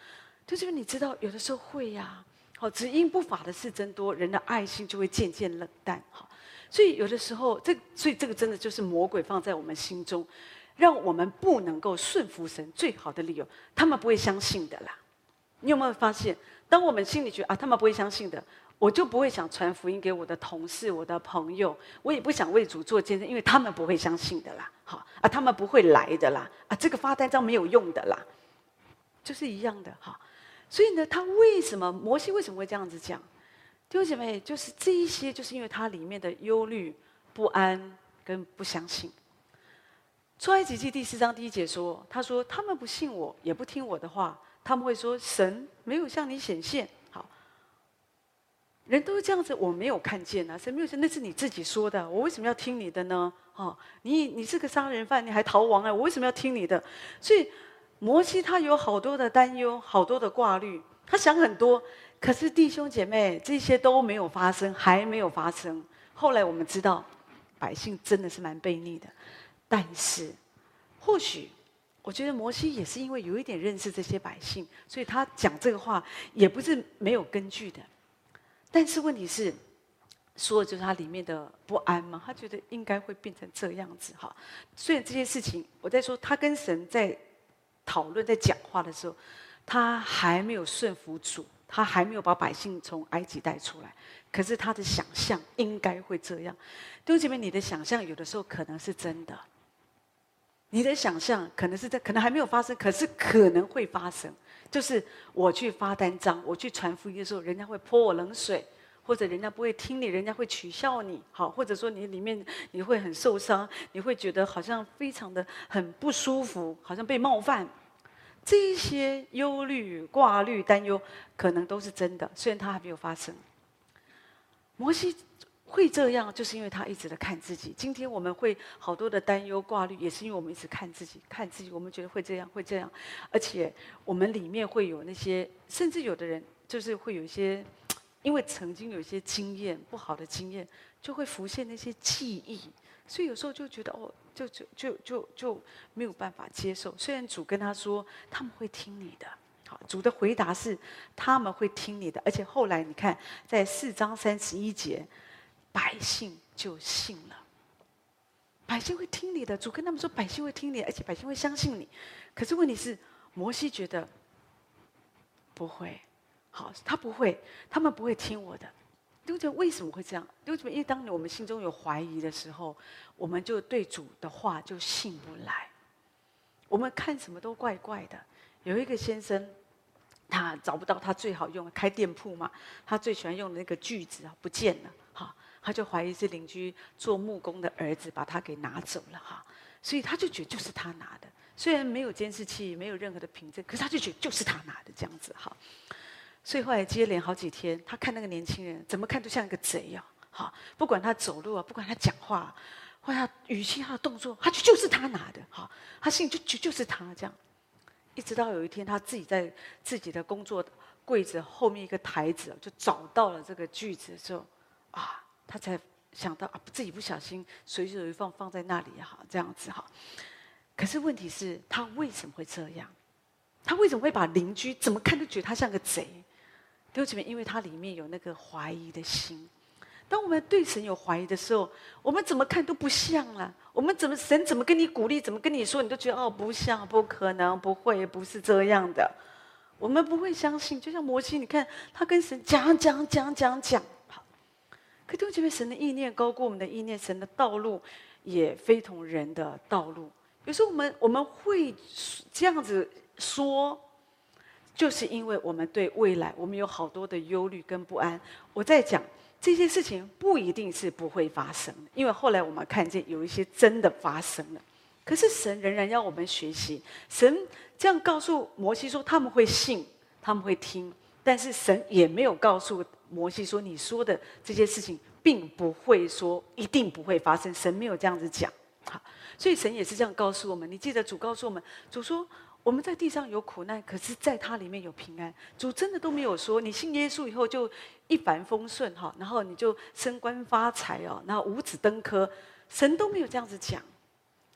就是你知道，有的时候会呀。好，只因不法的事增多，人的爱心就会渐渐冷淡。好。所以有的时候，这所以这个真的就是魔鬼放在我们心中，让我们不能够顺服神最好的理由，他们不会相信的啦。你有没有发现，当我们心里觉得啊，他们不会相信的，我就不会想传福音给我的同事、我的朋友，我也不想为主做见证，因为他们不会相信的啦。好啊，他们不会来的啦。啊，这个发单张没有用的啦，就是一样的哈。所以呢，他为什么摩西为什么会这样子讲？弟兄姐妹，就是这一些，就是因为他里面的忧虑、不安跟不相信。出埃及记第四章第一节说：“他说他们不信我，也不听我的话，他们会说神没有向你显现。”好，人都是这样子，我没有看见啊，神没有说，那是你自己说的，我为什么要听你的呢？哦，你你是个杀人犯，你还逃亡啊，我为什么要听你的？所以摩西他有好多的担忧，好多的挂虑，他想很多。可是弟兄姐妹，这些都没有发生，还没有发生。后来我们知道，百姓真的是蛮悖逆的。但是，或许我觉得摩西也是因为有一点认识这些百姓，所以他讲这个话也不是没有根据的。但是问题是，说的就是他里面的不安嘛，他觉得应该会变成这样子哈。虽然这些事情，我在说他跟神在讨论、在讲话的时候，他还没有顺服主。他还没有把百姓从埃及带出来，可是他的想象应该会这样。弟兄姐妹，你的想象有的时候可能是真的，你的想象可能是在，可能还没有发生，可是可能会发生。就是我去发单张，我去传福音的时候，人家会泼我冷水，或者人家不会听你，人家会取笑你，好，或者说你里面你会很受伤，你会觉得好像非常的很不舒服，好像被冒犯。这些忧虑、挂虑、担忧，可能都是真的，虽然它还没有发生。摩西会这样，就是因为他一直在看自己。今天我们会好多的担忧、挂虑，也是因为我们一直看自己，看自己，我们觉得会这样，会这样。而且我们里面会有那些，甚至有的人就是会有一些，因为曾经有一些经验不好的经验，就会浮现那些记忆。所以有时候就觉得哦，就就就就就没有办法接受。虽然主跟他说他们会听你的，好，主的回答是他们会听你的。而且后来你看，在四章三十一节，百姓就信了。百姓会听你的，主跟他们说百姓会听你，而且百姓会相信你。可是问题是，摩西觉得不会，好，他不会，他们不会听我的。丢姐为什么会这样？丢姐，因为当我们心中有怀疑的时候，我们就对主的话就信不来。我们看什么都怪怪的。有一个先生，他找不到他最好用开店铺嘛，他最喜欢用的那个锯子啊不见了，哈，他就怀疑是邻居做木工的儿子把他给拿走了哈，所以他就觉得就是他拿的，虽然没有监视器，没有任何的凭证，可是他就觉得就是他拿的这样子哈。所以后来接连好几天，他看那个年轻人，怎么看都像一个贼呀！好，不管他走路啊，不管他讲话，或他语气、他的动作，他就就是他拿的。好，他心里就就就是他这样。一直到有一天，他自己在自己的工作柜子后面一个台子，就找到了这个锯子的时候，啊，他才想到啊，自己不小心随手一放放在那里哈，这样子哈。可是问题是，他为什么会这样？他为什么会把邻居怎么看都觉得他像个贼？弟兄姐妹，因为他里面有那个怀疑的心。当我们对神有怀疑的时候，我们怎么看都不像了。我们怎么神怎么跟你鼓励，怎么跟你说，你都觉得哦，不像，不可能，不会，不是这样的。我们不会相信。就像摩西，你看他跟神讲讲讲讲讲，好。可弟兄姐妹，神的意念高过我们的意念，神的道路也非同人的道路。有时候我们我们会这样子说，就是因为我们对未来我们有好多的忧虑跟不安。我在讲这些事情不一定是不会发生的，因为后来我们看见有一些真的发生了。可是神仍然要我们学习。神这样告诉摩西说，他们会信，他们会听，但是神也没有告诉摩西说，你说的这些事情并不会说一定不会发生。神没有这样子讲。好，所以神也是这样告诉我们。你记得主告诉我们，主说我们在地上有苦难，可是在他里面有平安。主真的都没有说，你信耶稣以后就一帆风顺哈，然后你就升官发财哦，然后五子登科，神都没有这样子讲。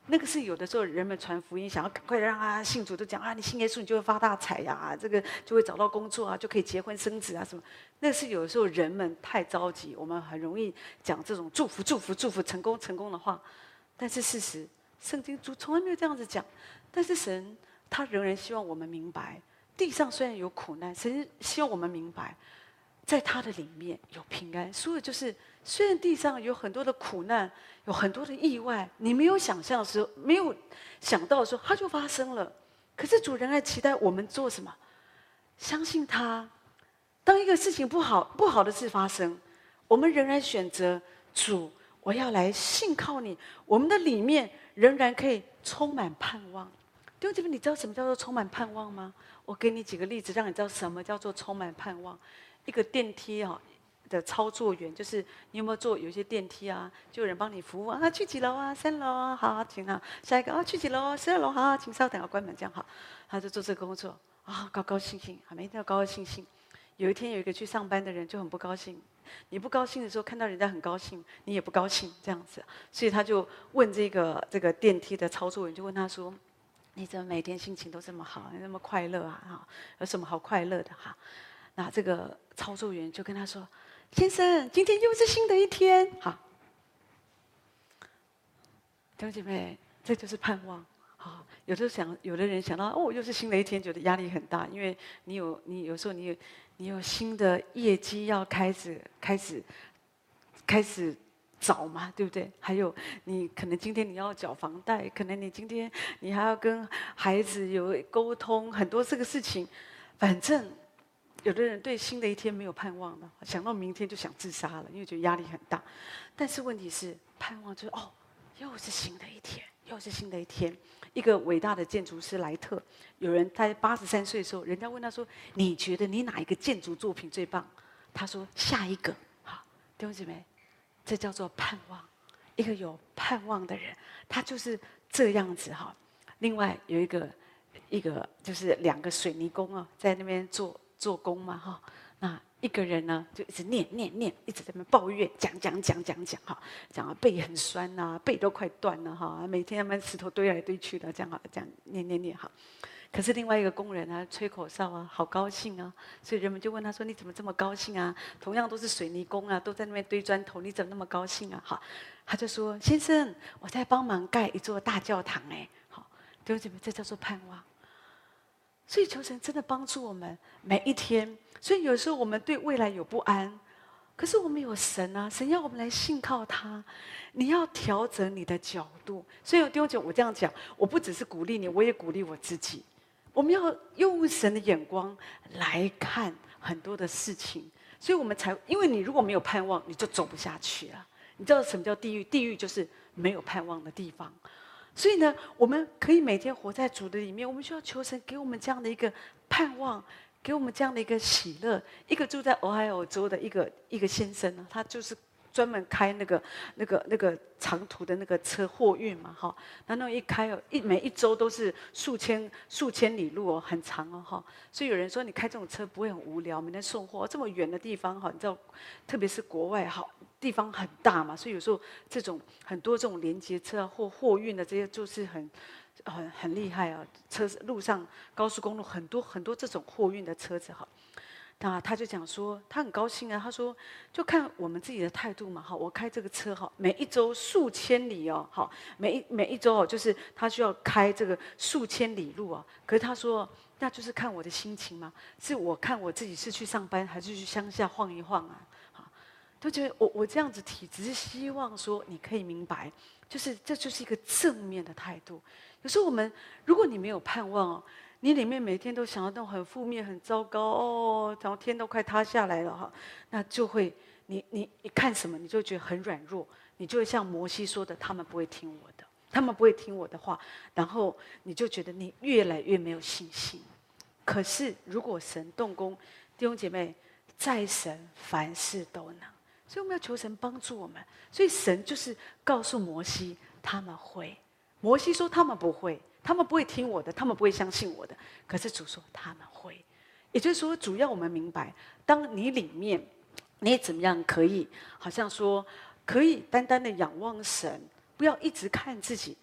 那个是有的时候人们传福音，想要赶快让他信主，都讲啊，你信耶稣你就会发大财呀，这个就会找到工作啊，就可以结婚生子啊什么。那是有的时候人们太着急，我们很容易讲这种祝福、祝福、祝福、成功、成功的话。但是事实，圣经主从来没有这样子讲。但是神他仍然希望我们明白，地上虽然有苦难，神希望我们明白，在他的里面有平安。所以就是，虽然地上有很多的苦难，有很多的意外，你没有想象的时候，没有想到的时候，它就发生了。可是主仍然期待我们做什么？相信他。当一个事情不好、不好的事发生，我们仍然选择主。我要来信靠你，我们的里面仍然可以充满盼望。弟兄姐妹，你知道什么叫做充满盼望吗？我给你几个例子，让你知道什么叫做充满盼望。一个电梯啊的操作员，就是你有没有坐有些电梯啊，就有人帮你服务啊，去几楼啊？三楼啊，好，请啊。下一个啊，去几楼？十二楼，好，请稍等，啊关门，这样好。他就做这个工作啊，高高兴兴，啊，每天要高高兴兴。有一天，有一个去上班的人就很不高兴。你不高兴的时候，看到人家很高兴，你也不高兴，这样子，所以他就问这个这个电梯的操作员，就问他说：“你怎么每天心情都这么好，那么快乐啊？哈，有什么好快乐的哈？”那这个操作员就跟他说：“先生，今天又是新的一天。”哈，弟兄姐妹，这就是盼望。好，有的想，有的人想到哦，又是新的一天，觉得压力很大，因为你有你有时候你有。你有新的业绩要开始，开始，开始找嘛，对不对？还有，你可能今天你要缴房贷，可能你今天你还要跟孩子有沟通，很多这个事情。反正，有的人对新的一天没有盼望了，想到明天就想自杀了，因为觉得压力很大。但是问题是，盼望就是哦，又是新的一天，又是新的一天。一个伟大的建筑师莱特，有人在八十三岁的时候，人家问他说：“你觉得你哪一个建筑作品最棒？”他说：“下一个。”好，弟兄姊妹，这叫做盼望。一个有盼望的人，他就是这样子哈。另外有一个，一个就是两个水泥工啊，在那边做做工嘛哈。那一个人呢，就一直念念念，一直在那边抱怨，讲讲讲讲讲哈，讲啊背很酸呐、啊，背都快断了哈，每天他们石头堆来堆去的，这样哈，这样念念念哈。可是另外一个工人呢，吹口哨啊，好高兴啊，所以人们就问他说：“你怎么这么高兴啊？同样都是水泥工啊，都在那边堆砖头，你怎么那么高兴啊？”哈，他就说：“先生，我在帮忙盖一座大教堂哎。”好，对不起，这叫做盼望。所以求神真的帮助我们每一天。所以有时候我们对未来有不安，可是我们有神啊，神要我们来信靠他。你要调整你的角度。所以有弟兄姐，我这样讲，我不只是鼓励你，我也鼓励我自己。我们要用神的眼光来看很多的事情，所以我们才，因为你如果没有盼望，你就走不下去了。你知道什么叫地狱？地狱就是没有盼望的地方。所以呢，我们可以每天活在主的里面。我们需要求神给我们这样的一个盼望，给我们这样的一个喜乐。一个住在俄亥俄州的一个一个先生呢，他就是。专门开那个、那个、那个长途的那个车货运嘛，哈，那那一开哦，一每一周都是数千、数千里路哦，很长哦，哈。所以有人说，你开这种车不会很无聊，每天送货这么远的地方，哈，你知道，特别是国外，哈，地方很大嘛，所以有时候这种很多这种连接车啊，或货运的这些，就是很、很、很厉害啊。车路上高速公路很多很多这种货运的车子，哈。那他就讲说，他很高兴啊。他说，就看我们自己的态度嘛。好，我开这个车哈，每一周数千里哦，好，每一每一周哦，就是他需要开这个数千里路啊。可是他说，那就是看我的心情嘛，是我看我自己是去上班还是去乡下晃一晃啊？好，都觉得我我这样子提，只是希望说你可以明白，就是这就是一个正面的态度。有时候我们，如果你没有盼望哦，你里面每天都想到那种很负面、很糟糕哦，然后天都快塌下来了哈，那就会你你你看什么，你就觉得很软弱，你就会像摩西说的，他们不会听我的，他们不会听我的话，然后你就觉得你越来越没有信心。可是如果神动工，弟兄姐妹，在神凡事都能，所以我们要求神帮助我们。所以神就是告诉摩西，他们会。摩西说他们不会，他们不会听我的，他们不会相信我的。可是主说他们会，也就是说，主要我们明白，当你里面，你怎么样可以，好像说可以单单的仰望神，不要一直看自己。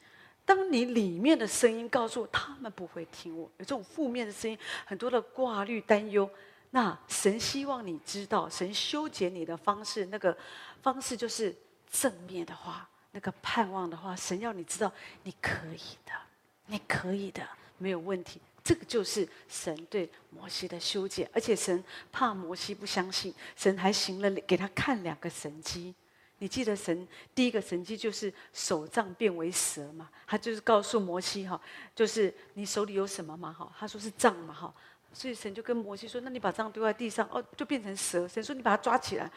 当你里面的声音告诉他们不会听我，有这种负面的声音，很多的挂虑担忧。那神希望你知道，神修剪你的方式，那个方式就是正面的话，那个盼望的话，神要你知道你可以的，你可以的，没有问题。这个就是神对摩西的修剪，而且神怕摩西不相信，神还行了给他看两个神迹。你记得神第一个神迹就是手杖变为蛇嘛？他就是告诉摩西哈，就是你手里有什么嘛？哈，他说是杖嘛？哈。所以神就跟摩西说：“那你把杖丢在地上，哦，就变成蛇。”神说：“你把它抓起来。”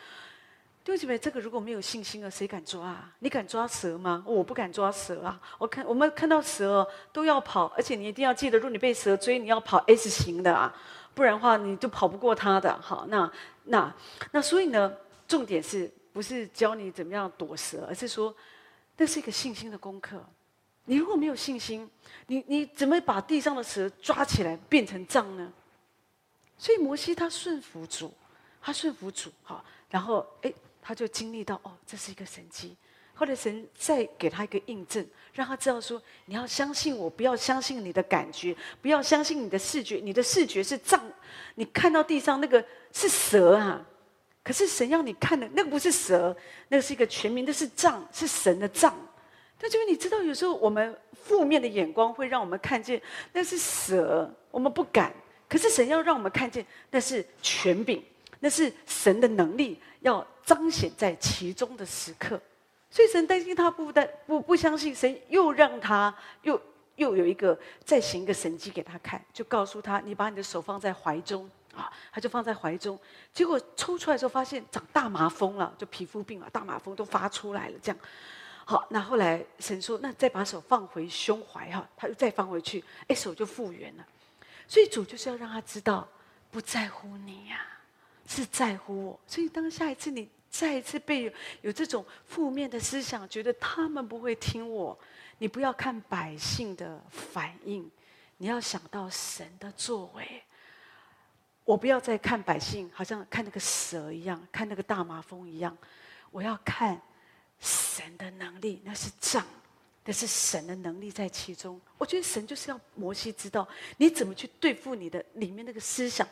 弟兄姐妹，这个如果没有信心了，谁敢抓啊？你敢抓蛇吗？我不敢抓蛇啊！我看我们看到蛇都要跑，而且你一定要记得，如果你被蛇追，你要跑 S 型的啊，不然的话你就跑不过它的。好，那那那所以呢，重点是不是教你怎么样躲蛇，而是说，那是一个信心的功课。你如果没有信心，你你怎么把地上的蛇抓起来变成杖呢？所以摩西他顺服主，他顺服主，好，然后哎，他就经历到哦，这是一个神迹。后来神再给他一个印证，让他知道说，你要相信我，不要相信你的感觉，不要相信你的视觉，你的视觉是障，你看到地上那个是蛇啊，可是神要你看的那个不是蛇，那个是一个全名，那是障，是神的障。但就是你知道，有时候我们负面的眼光会让我们看见那是蛇，我们不敢。可是神要让我们看见，那是权柄，那是神的能力要彰显在其中的时刻。所以神担心他不担不不相信，神又让他又又有一个再行一个神迹给他看，就告诉他：你把你的手放在怀中啊，他就放在怀中。结果抽出来的时候，发现长大麻风了，就皮肤病了，大麻风都发出来了。这样，好，那后来神说：那再把手放回胸怀哈，他又再放回去，哎，手就复原了。所以主就是要让他知道，不在乎你呀、是在乎我。所以当下一次你再一次被有，这种负面的思想，觉得他们不会听我，你不要看百姓的反应，你要想到神的作为。我不要再看百姓，好像看那个蛇一样，看那个大麻风一样，我要看神的能力，那是杖。但是神的能力在其中，我觉得神就是要摩西知道你怎么去对付你的里面那个思想，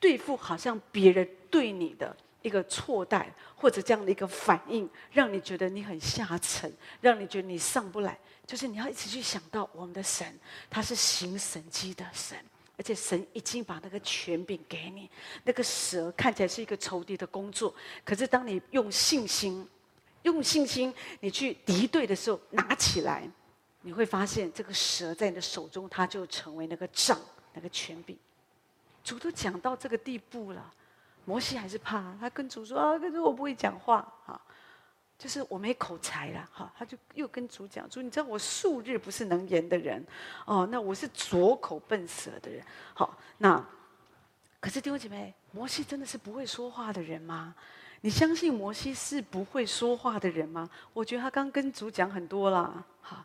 对付好像别人对你的一个错待或者这样的一个反应，让你觉得你很下沉，让你觉得你上不来。就是你要一直去想到我们的神，他是行神迹的神，而且神已经把那个权柄给你。那个蛇看起来是一个仇敌的工作，可是当你用信心。用信心，你去敌对的时候，拿起来，你会发现这个蛇在你的手中，它就成为那个杖，那个权柄。主都讲到这个地步了，摩西还是怕，他跟主说啊，可是我不会讲话，哈，就是我没口才了，哈，他就又跟主讲，主，你知道我素日不是能言的人，哦，那我是拙口笨舌的人，好，那可是弟兄姐妹，摩西真的是不会说话的人吗？你相信摩西是不会说话的人吗？我觉得他刚跟主讲很多啦，哈，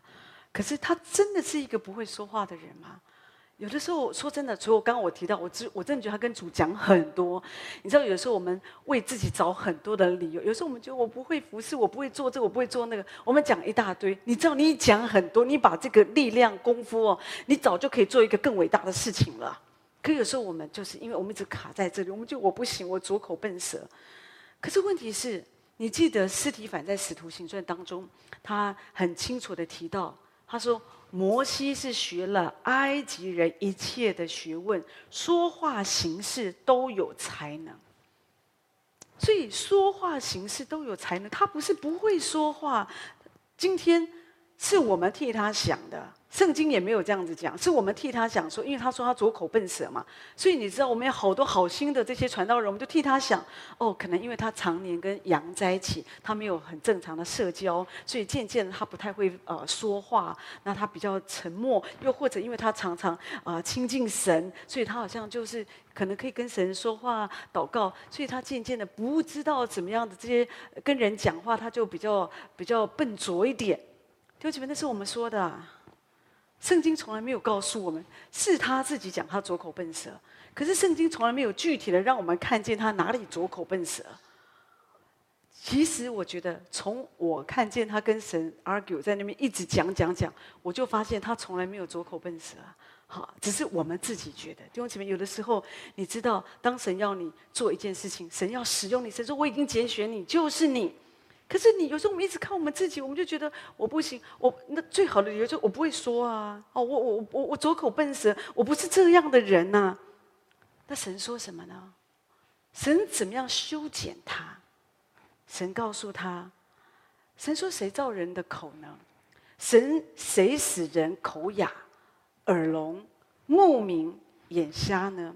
可是他真的是一个不会说话的人吗？有的时候说真的，除了刚刚我提到，我真我真的觉得他跟主讲很多。你知道，有的时候我们为自己找很多的理由，有时候我们觉得我不会服侍，我不会做这个，我不会做那个，我们讲一大堆。你知道，你一讲很多，你把这个力量功夫哦，你早就可以做一个更伟大的事情了。可有时候我们就是因为我们一直卡在这里，我们就我不行，我拙口笨舌。可是问题是，你记得司提反在《使徒行传》当中，他很清楚的提到，他说摩西是学了埃及人一切的学问，说话行事都有才能。所以说话行事都有才能，他不是不会说话。今天是我们替他想的。圣经也没有这样子讲，是我们替他想说，因为他说他拙口笨舌嘛，所以你知道我们有好多好心的这些传道人，我们就替他想，哦，可能因为他常年跟羊在一起，他没有很正常的社交，所以渐渐的他不太会呃说话，那他比较沉默，又或者因为他常常啊、呃、亲近神，所以他好像就是可能可以跟神说话祷告，所以他渐渐的不知道怎么样的这些跟人讲话，他就比较比较笨拙一点。弟兄姐妹，那是我们说的啊。圣经从来没有告诉我们，是他自己讲他拙口笨舌。可是圣经从来没有具体的让我们看见他哪里拙口笨舌。其实我觉得，从我看见他跟神 argue 在那边一直讲讲讲，我就发现他从来没有拙口笨舌。好，只是我们自己觉得。弟兄姊妹，有的时候你知道，当神要你做一件事情，神要使用你，神说我已经拣选你，就是你。可是你有时候我们一直看我们自己，我们就觉得我不行，我那最好的理由就我不会说啊，哦，我我我我拙口笨舌，我不是这样的人呐、那神说什么呢？神怎么样修剪他？神告诉他，神说谁造人的口呢？神谁使人口哑、耳聋、目明、眼瞎呢？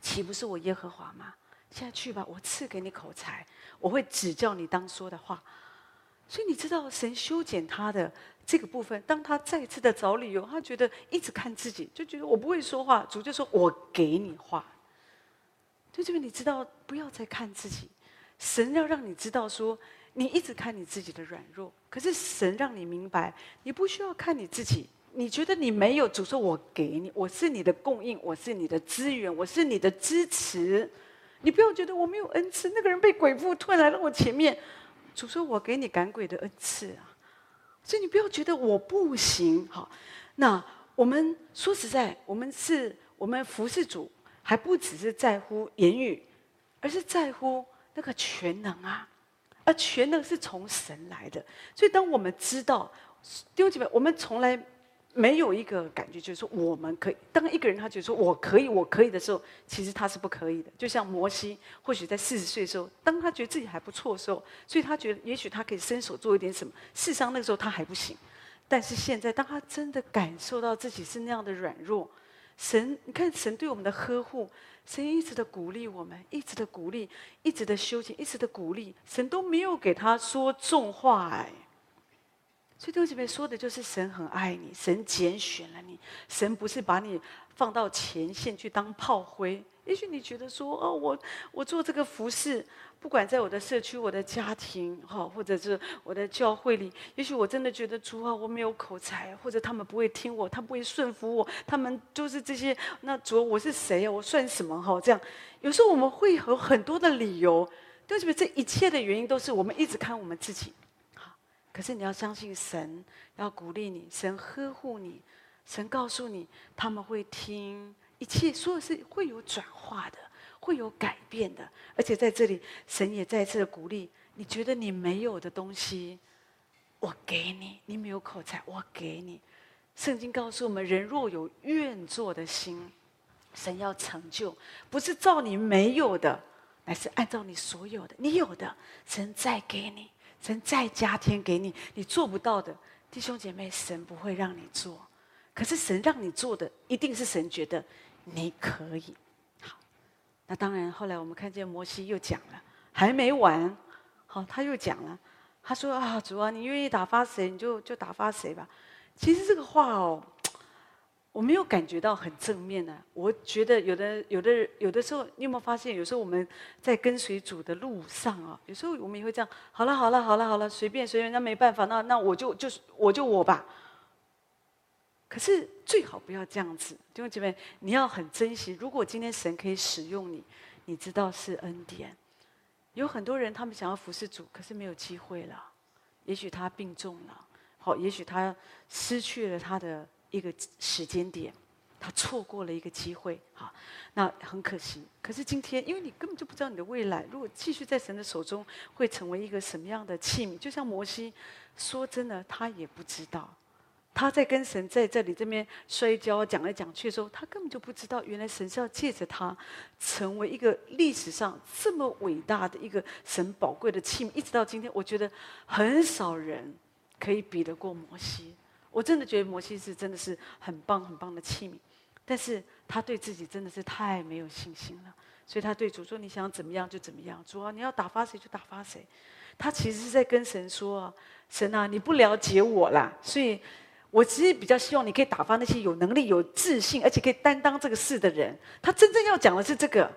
岂不是我耶和华吗？现在去吧，我赐给你口才。我会指教你当说的话，所以你知道神修剪他的这个部分。当他再次的找理由，他觉得一直看自己，就觉得我不会说话。主就说：“我给你话。”就这边你知道，不要再看自己。神要让你知道说，你一直看你自己的软弱，可是神让你明白，你不需要看你自己。你觉得你没有，主说：“我给你，我是你的供应，我是你的资源，我是你的支持。”你不要觉得我没有恩赐，那个人被鬼附，突然来到我前面，主说：“我给你赶鬼的恩赐啊！”所以你不要觉得我不行。好，那我们说实在，我们是我们服侍主，还不只是在乎言语，而是在乎那个全能啊！而全能是从神来的，所以当我们知道，丢几本，我们从来。没有一个感觉，就是说我们可以。当一个人他觉得说我可以，我可以的时候，其实他是不可以的。就像摩西，或许在四十岁的时候，当他觉得自己还不错的时候，所以他觉得也许他可以伸手做一点什么。事实上，那个时候他还不行。但是现在，当他真的感受到自己是那样的软弱，神，你看神对我们的呵护，神一直的鼓励我们，一直的鼓励，一直的修剪，一直的鼓励，神都没有给他说重话哎。所以，弟兄姐妹说的就是神很爱你，神拣选了你，神不是把你放到前线去当炮灰。也许你觉得说，哦，我我做这个服饰，不管在我的社区、我的家庭，哈，或者是我的教会里，也许我真的觉得主啊，我没有口才，或者他们不会听我，他不会顺服我，他们就是这些。那主，我是谁啊？我算什么？哈，这样，有时候我们会有很多的理由。弟兄姐妹，这一切的原因都是我们一直看我们自己。可是你要相信神，要鼓励你，神呵护你，神告诉你他们会听，一切说的是会有转化的，会有改变的。而且在这里，神也再次的鼓励，你觉得你没有的东西，我给你；你没有口才，我给你。圣经告诉我们，人若有愿做的心，神要成就，不是照你没有的，乃是按照你所有的，你有的，神再给你。神再加添给你，你做不到的弟兄姐妹，神不会让你做。可是神让你做的，一定是神觉得你可以。好，那当然，后来我们看见摩西又讲了，还没完。好，他又讲了，他说啊，主啊，你愿意打发谁，你就就打发谁吧。其实这个话哦。我没有感觉到很正面呢、我觉得有的、有的、有的时候，你有没有发现？有时候我们在跟随主的路上啊，有时候我们也会这样。好了，好了，好了，好了，随便随便，那没办法，那那我就就是我就我吧。可是最好不要这样子，弟兄姐妹，你要很珍惜。如果今天神可以使用你，你知道是恩典。有很多人他们想要服侍主，可是没有机会了。也许他病重了，好，也许他失去了他的。一个时间点，他错过了一个机会，好，那很可惜。可是今天，因为你根本就不知道你的未来，如果继续在神的手中，会成为一个什么样的器皿？就像摩西，说真的，他也不知道。他在跟神在这里这边摔跤，讲来讲去的时候，他根本就不知道，原来神是要借着他，成为一个历史上这么伟大的一个神宝贵的器皿。一直到今天，我觉得很少人。可以比得过摩西。我真的觉得摩西是真的是很棒很棒的器皿，但是他对自己真的是太没有信心了，所以他对主说：“你想怎么样就怎么样，主啊，你要打发谁就打发谁。”他其实是在跟神说：“神啊，你不了解我啦，所以我其实比较希望你可以打发那些有能力、有自信，而且可以担当这个事的人。”他真正要讲的是这个。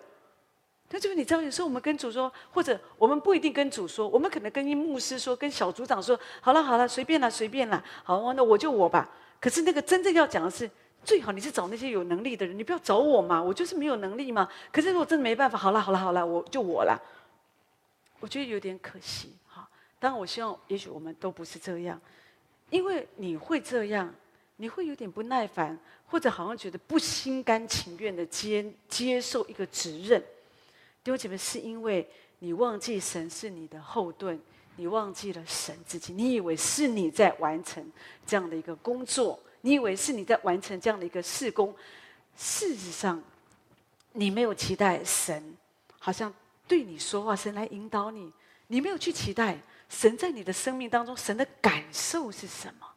那就是你知道，有时候我们跟主说，或者我们不一定跟主说，我们可能跟一牧师说，跟小组长说，好了好了，随便了随便了，好，那我就我吧。可是那个真正要讲的是，最好你是找那些有能力的人，你不要找我嘛，我就是没有能力嘛。可是如果真的没办法，好了好了好了，我就我了。我觉得有点可惜哈。当然，我希望也许我们都不是这样，因为你会这样，你会有点不耐烦，或者好像觉得不心甘情愿的接接受一个责任。弟兄姐妹，是因为你忘记神是你的后盾，你忘记了神自己，你以为是你在完成这样的一个工作，你以为是你在完成这样的一个事工，事实上，你没有期待神好像对你说话，神来引导你，你没有去期待神在你的生命当中，神的感受是什么？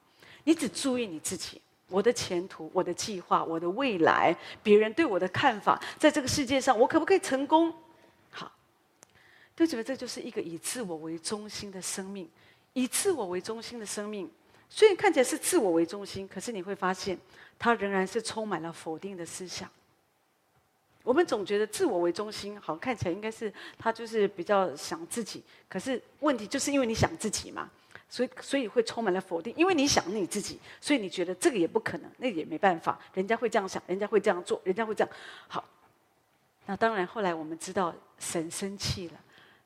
你只注意你自己。我的前途，我的计划，我的未来，别人对我的看法，在这个世界上，我可不可以成功？就觉得这就是一个以自我为中心的生命，以自我为中心的生命，虽然看起来是自我为中心，可是你会发现，它仍然是充满了否定的思想。我们总觉得自我为中心，好像看起来应该是他就是比较想自己，可是问题就是因为你想自己嘛，所以所以会充满了否定，因为你想你自己，所以你觉得这个也不可能，那个也没办法，人家会这样想，人家会这样做，人家会这样。好，那当然后来我们知道神生气了。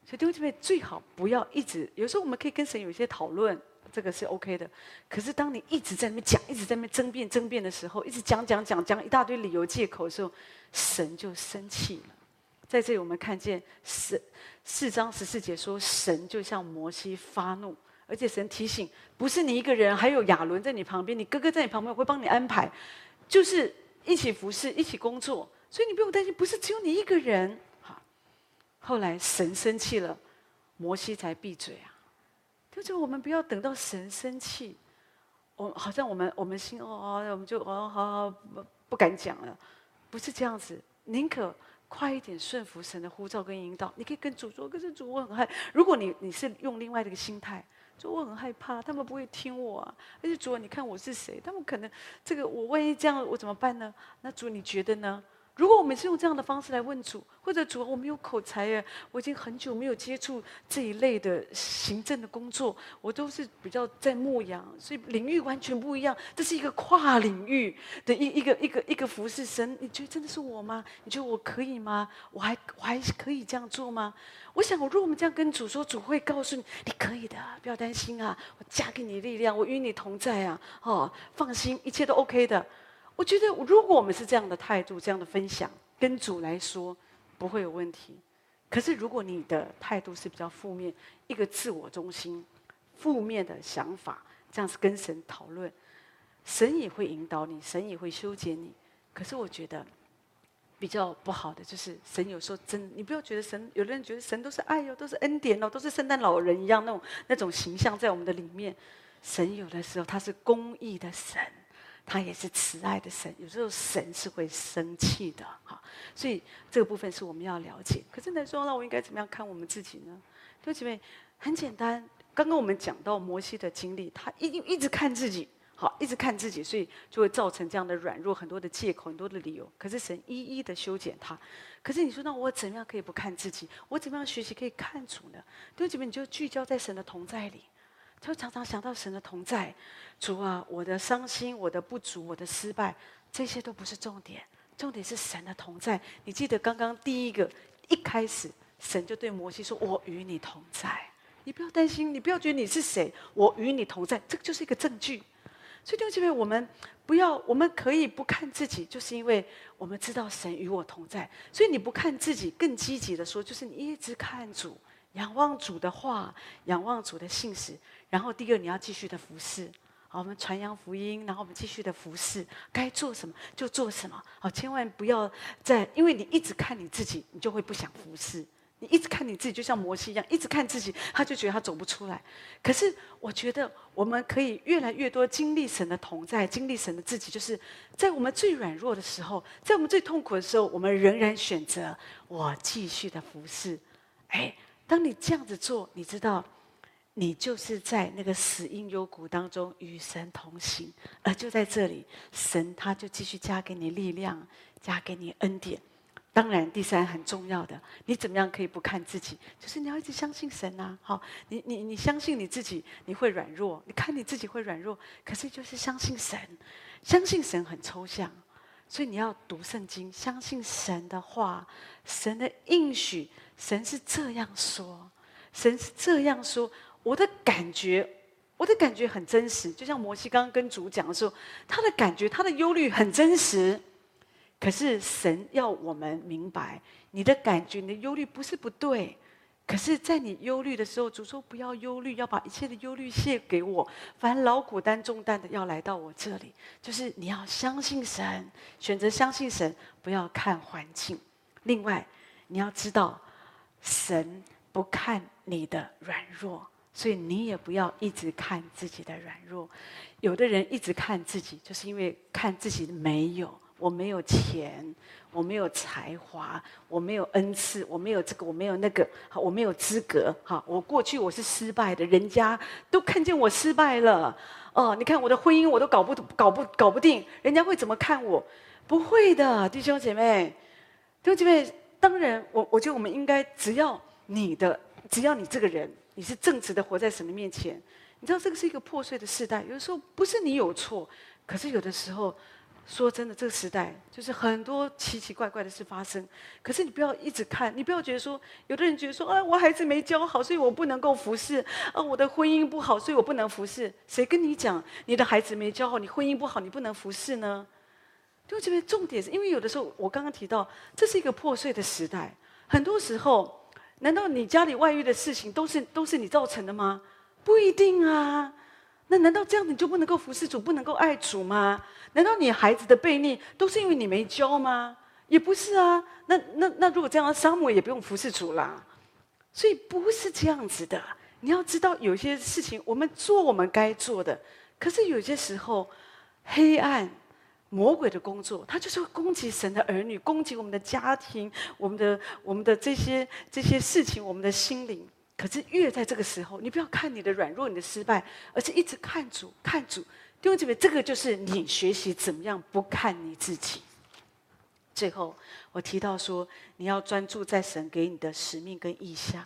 所以弟兄姐妹最好不要一直，有时候我们可以跟神有一些讨论，这个是 OK 的。可是当你一直在那边讲，一直在那边争辩争辩的时候，一直讲讲讲讲一大堆理由借口的时候，神就生气了。在这里我们看见四四章十四节说，神就像摩西发怒，而且神提醒，不是你一个人，还有亚伦在你旁边，你哥哥在你旁边，我会帮你安排，就是一起服侍，一起工作，所以你不用担心，不是只有你一个人。后来神生气了，摩西才闭嘴啊！就是我们不要等到神生气，我好像我们我们心哦，我们就哦好好不不敢讲了，不是这样子，宁可快一点顺服神的呼召跟引导。你可以跟主说，可是主我很害。如果你你是用另外的一个心态，说我很害怕，他们不会听我啊。而且主，你看我是谁？他们可能这个我万一这样，我怎么办呢？那主你觉得呢？如果我们是用这样的方式来问主，或者主，我没有口才耶，我已经很久没有接触这一类的行政的工作，我都是比较在牧养，所以领域完全不一样。这是一个跨领域的一一个一个一个服侍神，你觉得真的是我吗？你觉得我可以吗？我还我还可以这样做吗？我想，我如果我们这样跟主说，主会告诉你，你可以的，不要担心啊，我加给你力量，我与你同在啊，哦，放心，一切都 OK 的。我觉得，如果我们是这样的态度、这样的分享，跟主来说不会有问题。可是，如果你的态度是比较负面，一个自我中心、负面的想法，这样子跟神讨论，神也会引导你，神也会修剪你。可是，我觉得比较不好的就是，神有时候真，你不要觉得神，有的人觉得神都是爱哟，都是恩典哦，都是圣诞老人一样那种那种形象在我们的里面。神有的时候他是公义的神。他也是慈爱的神，有时候神是会生气的，哈，所以这个部分是我们要了解。可是你说，那我应该怎么样看我们自己呢？弟兄姐妹，很简单，刚刚我们讲到摩西的经历，他一一直看自己，好，一直看自己，所以就会造成这样的软弱，很多的借口，很多的理由。可是神一一的修剪他。可是你说，那我怎么样可以不看自己？我怎么样学习可以看主呢？弟兄姐妹，你就聚焦在神的同在里。就常常想到神的同在，主啊，我的伤心、我的不足、我的失败，这些都不是重点，重点是神的同在。你记得刚刚第一个一开始，神就对摩西说：“我与你同在，你不要担心，你不要觉得你是谁，我与你同在。”这个就是一个证据。所以弟兄姐妹，我们不要，我们可以不看自己，就是因为我们知道神与我同在。所以你不看自己，更积极的说，就是你一直看主。仰望主的话，仰望主的信实，然后第二你要继续的服侍，好，我们传扬福音，然后我们继续的服侍，该做什么就做什么，好，千万不要再，因为你一直看你自己，你就会不想服侍，你一直看你自己，就像摩西一样，一直看自己，他就觉得他走不出来。可是我觉得我们可以越来越多经历神的同在，经历神的自己，就是在我们最软弱的时候，在我们最痛苦的时候，我们仍然选择我继续的服侍。哎，当你这样子做，你知道，你就是在那个死因幽谷当中与神同行，而就在这里，神他就继续加给你力量，加给你恩典。当然，第三很重要的，你怎么样可以不看自己？就是你要一直相信神呐、啊。好，你你你相信你自己，你会软弱。你看你自己会软弱，可是就是相信神，相信神很抽象，所以你要读圣经，相信神的话，神的应许，神是这样说，神是这样说。我的感觉，我的感觉很真实，就像摩西刚刚跟主讲的时候，他的感觉，他的忧虑很真实。可是神要我们明白，你的感觉、你的忧虑不是不对。可是，在你忧虑的时候，主说不要忧虑，要把一切的忧虑卸给我。凡劳苦担重担的，要来到我这里。就是你要相信神，选择相信神，不要看环境。另外，你要知道，神不看你的软弱，所以你也不要一直看自己的软弱。有的人一直看自己，就是因为看自己没有。我没有钱，我没有才华，我没有恩赐，我没有这个，我没有那个，我没有资格，哈，我过去我是失败的，人家都看见我失败了，哦，你看我的婚姻我都搞不搞不搞不定，人家会怎么看我？不会的，弟兄姐妹，弟兄姐妹，当然，我我觉得我们应该，只要你的，只要你这个人，你是正直的活在神的面前，你知道这个是一个破碎的时代，有的时候不是你有错，可是有的时候。说真的，这个时代就是很多奇奇怪怪的事发生。可是你不要一直看，你不要觉得说，有的人觉得说，啊，我孩子没教好，所以我不能够服侍；啊，我的婚姻不好，所以我不能服侍。谁跟你讲你的孩子没教好，你婚姻不好，你不能服侍呢？就这边重点是因为有的时候，我刚刚提到，这是一个破碎的时代。很多时候，难道你家里外遇的事情都是都是你造成的吗？不一定啊。那难道这样你就不能够服侍主，不能够爱主吗？难道你孩子的悖逆都是因为你没教吗？也不是啊。那那那如果这样，撒母也不用服侍主啦。所以不是这样子的。你要知道，有些事情我们做我们该做的，可是有些时候，黑暗、魔鬼的工作，他就是会攻击神的儿女，攻击我们的家庭，我们的我们的这些这些事情，我们的心灵。可是越在这个时候，你不要看你的软弱、你的失败，而是一直看主、看主。弟兄姐妹，这个就是你学习怎么样不看你自己。最后，我提到说，你要专注在神给你的使命跟意象。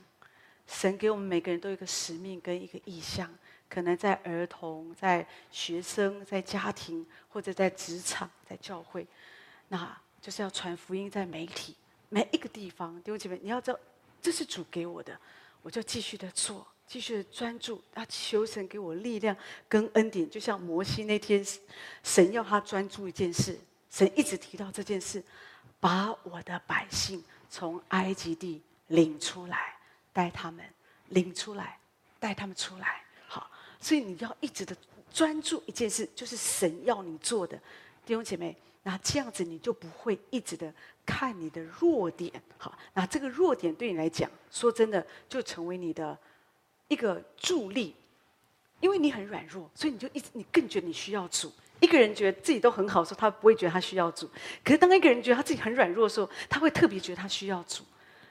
神给我们每个人都有一个使命跟一个意象，可能在儿童、在学生、在家庭，或者在职场、在教会，那就是要传福音，在媒体每一个地方。弟兄姐妹，你要知道，这是主给我的。我就继续的做，继续的专注，啊，求神给我力量跟恩典。就像摩西那天，神要他专注一件事，神一直提到这件事，把我的百姓从埃及地领出来，带他们领出来，带他们出来。所以你要一直的专注一件事，就是神要你做的，弟兄姐妹。那这样子你就不会一直的看你的弱点，好，那这个弱点对你来讲，说真的，就成为你的一个助力，因为你很软弱，所以你就一直你更觉得你需要主。一个人觉得自己都很好的时候，他不会觉得他需要主；可是当一个人觉得他自己很软弱的时候，他会特别觉得他需要主。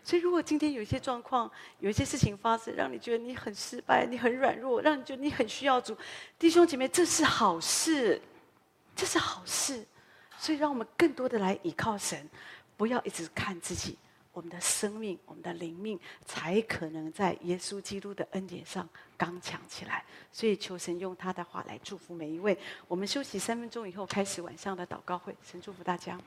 所以，如果今天有一些状况，有一些事情发生，让你觉得你很失败，你很软弱，让你觉得你很需要主，弟兄姐妹，这是好事，这是好事。所以，让我们更多的来依靠神，不要一直看自己。我们的生命、我们的灵命，才可能在耶稣基督的恩典上刚强起来。所以，求神用他的话来祝福每一位。我们休息三分钟以后，开始晚上的祷告会。神祝福大家。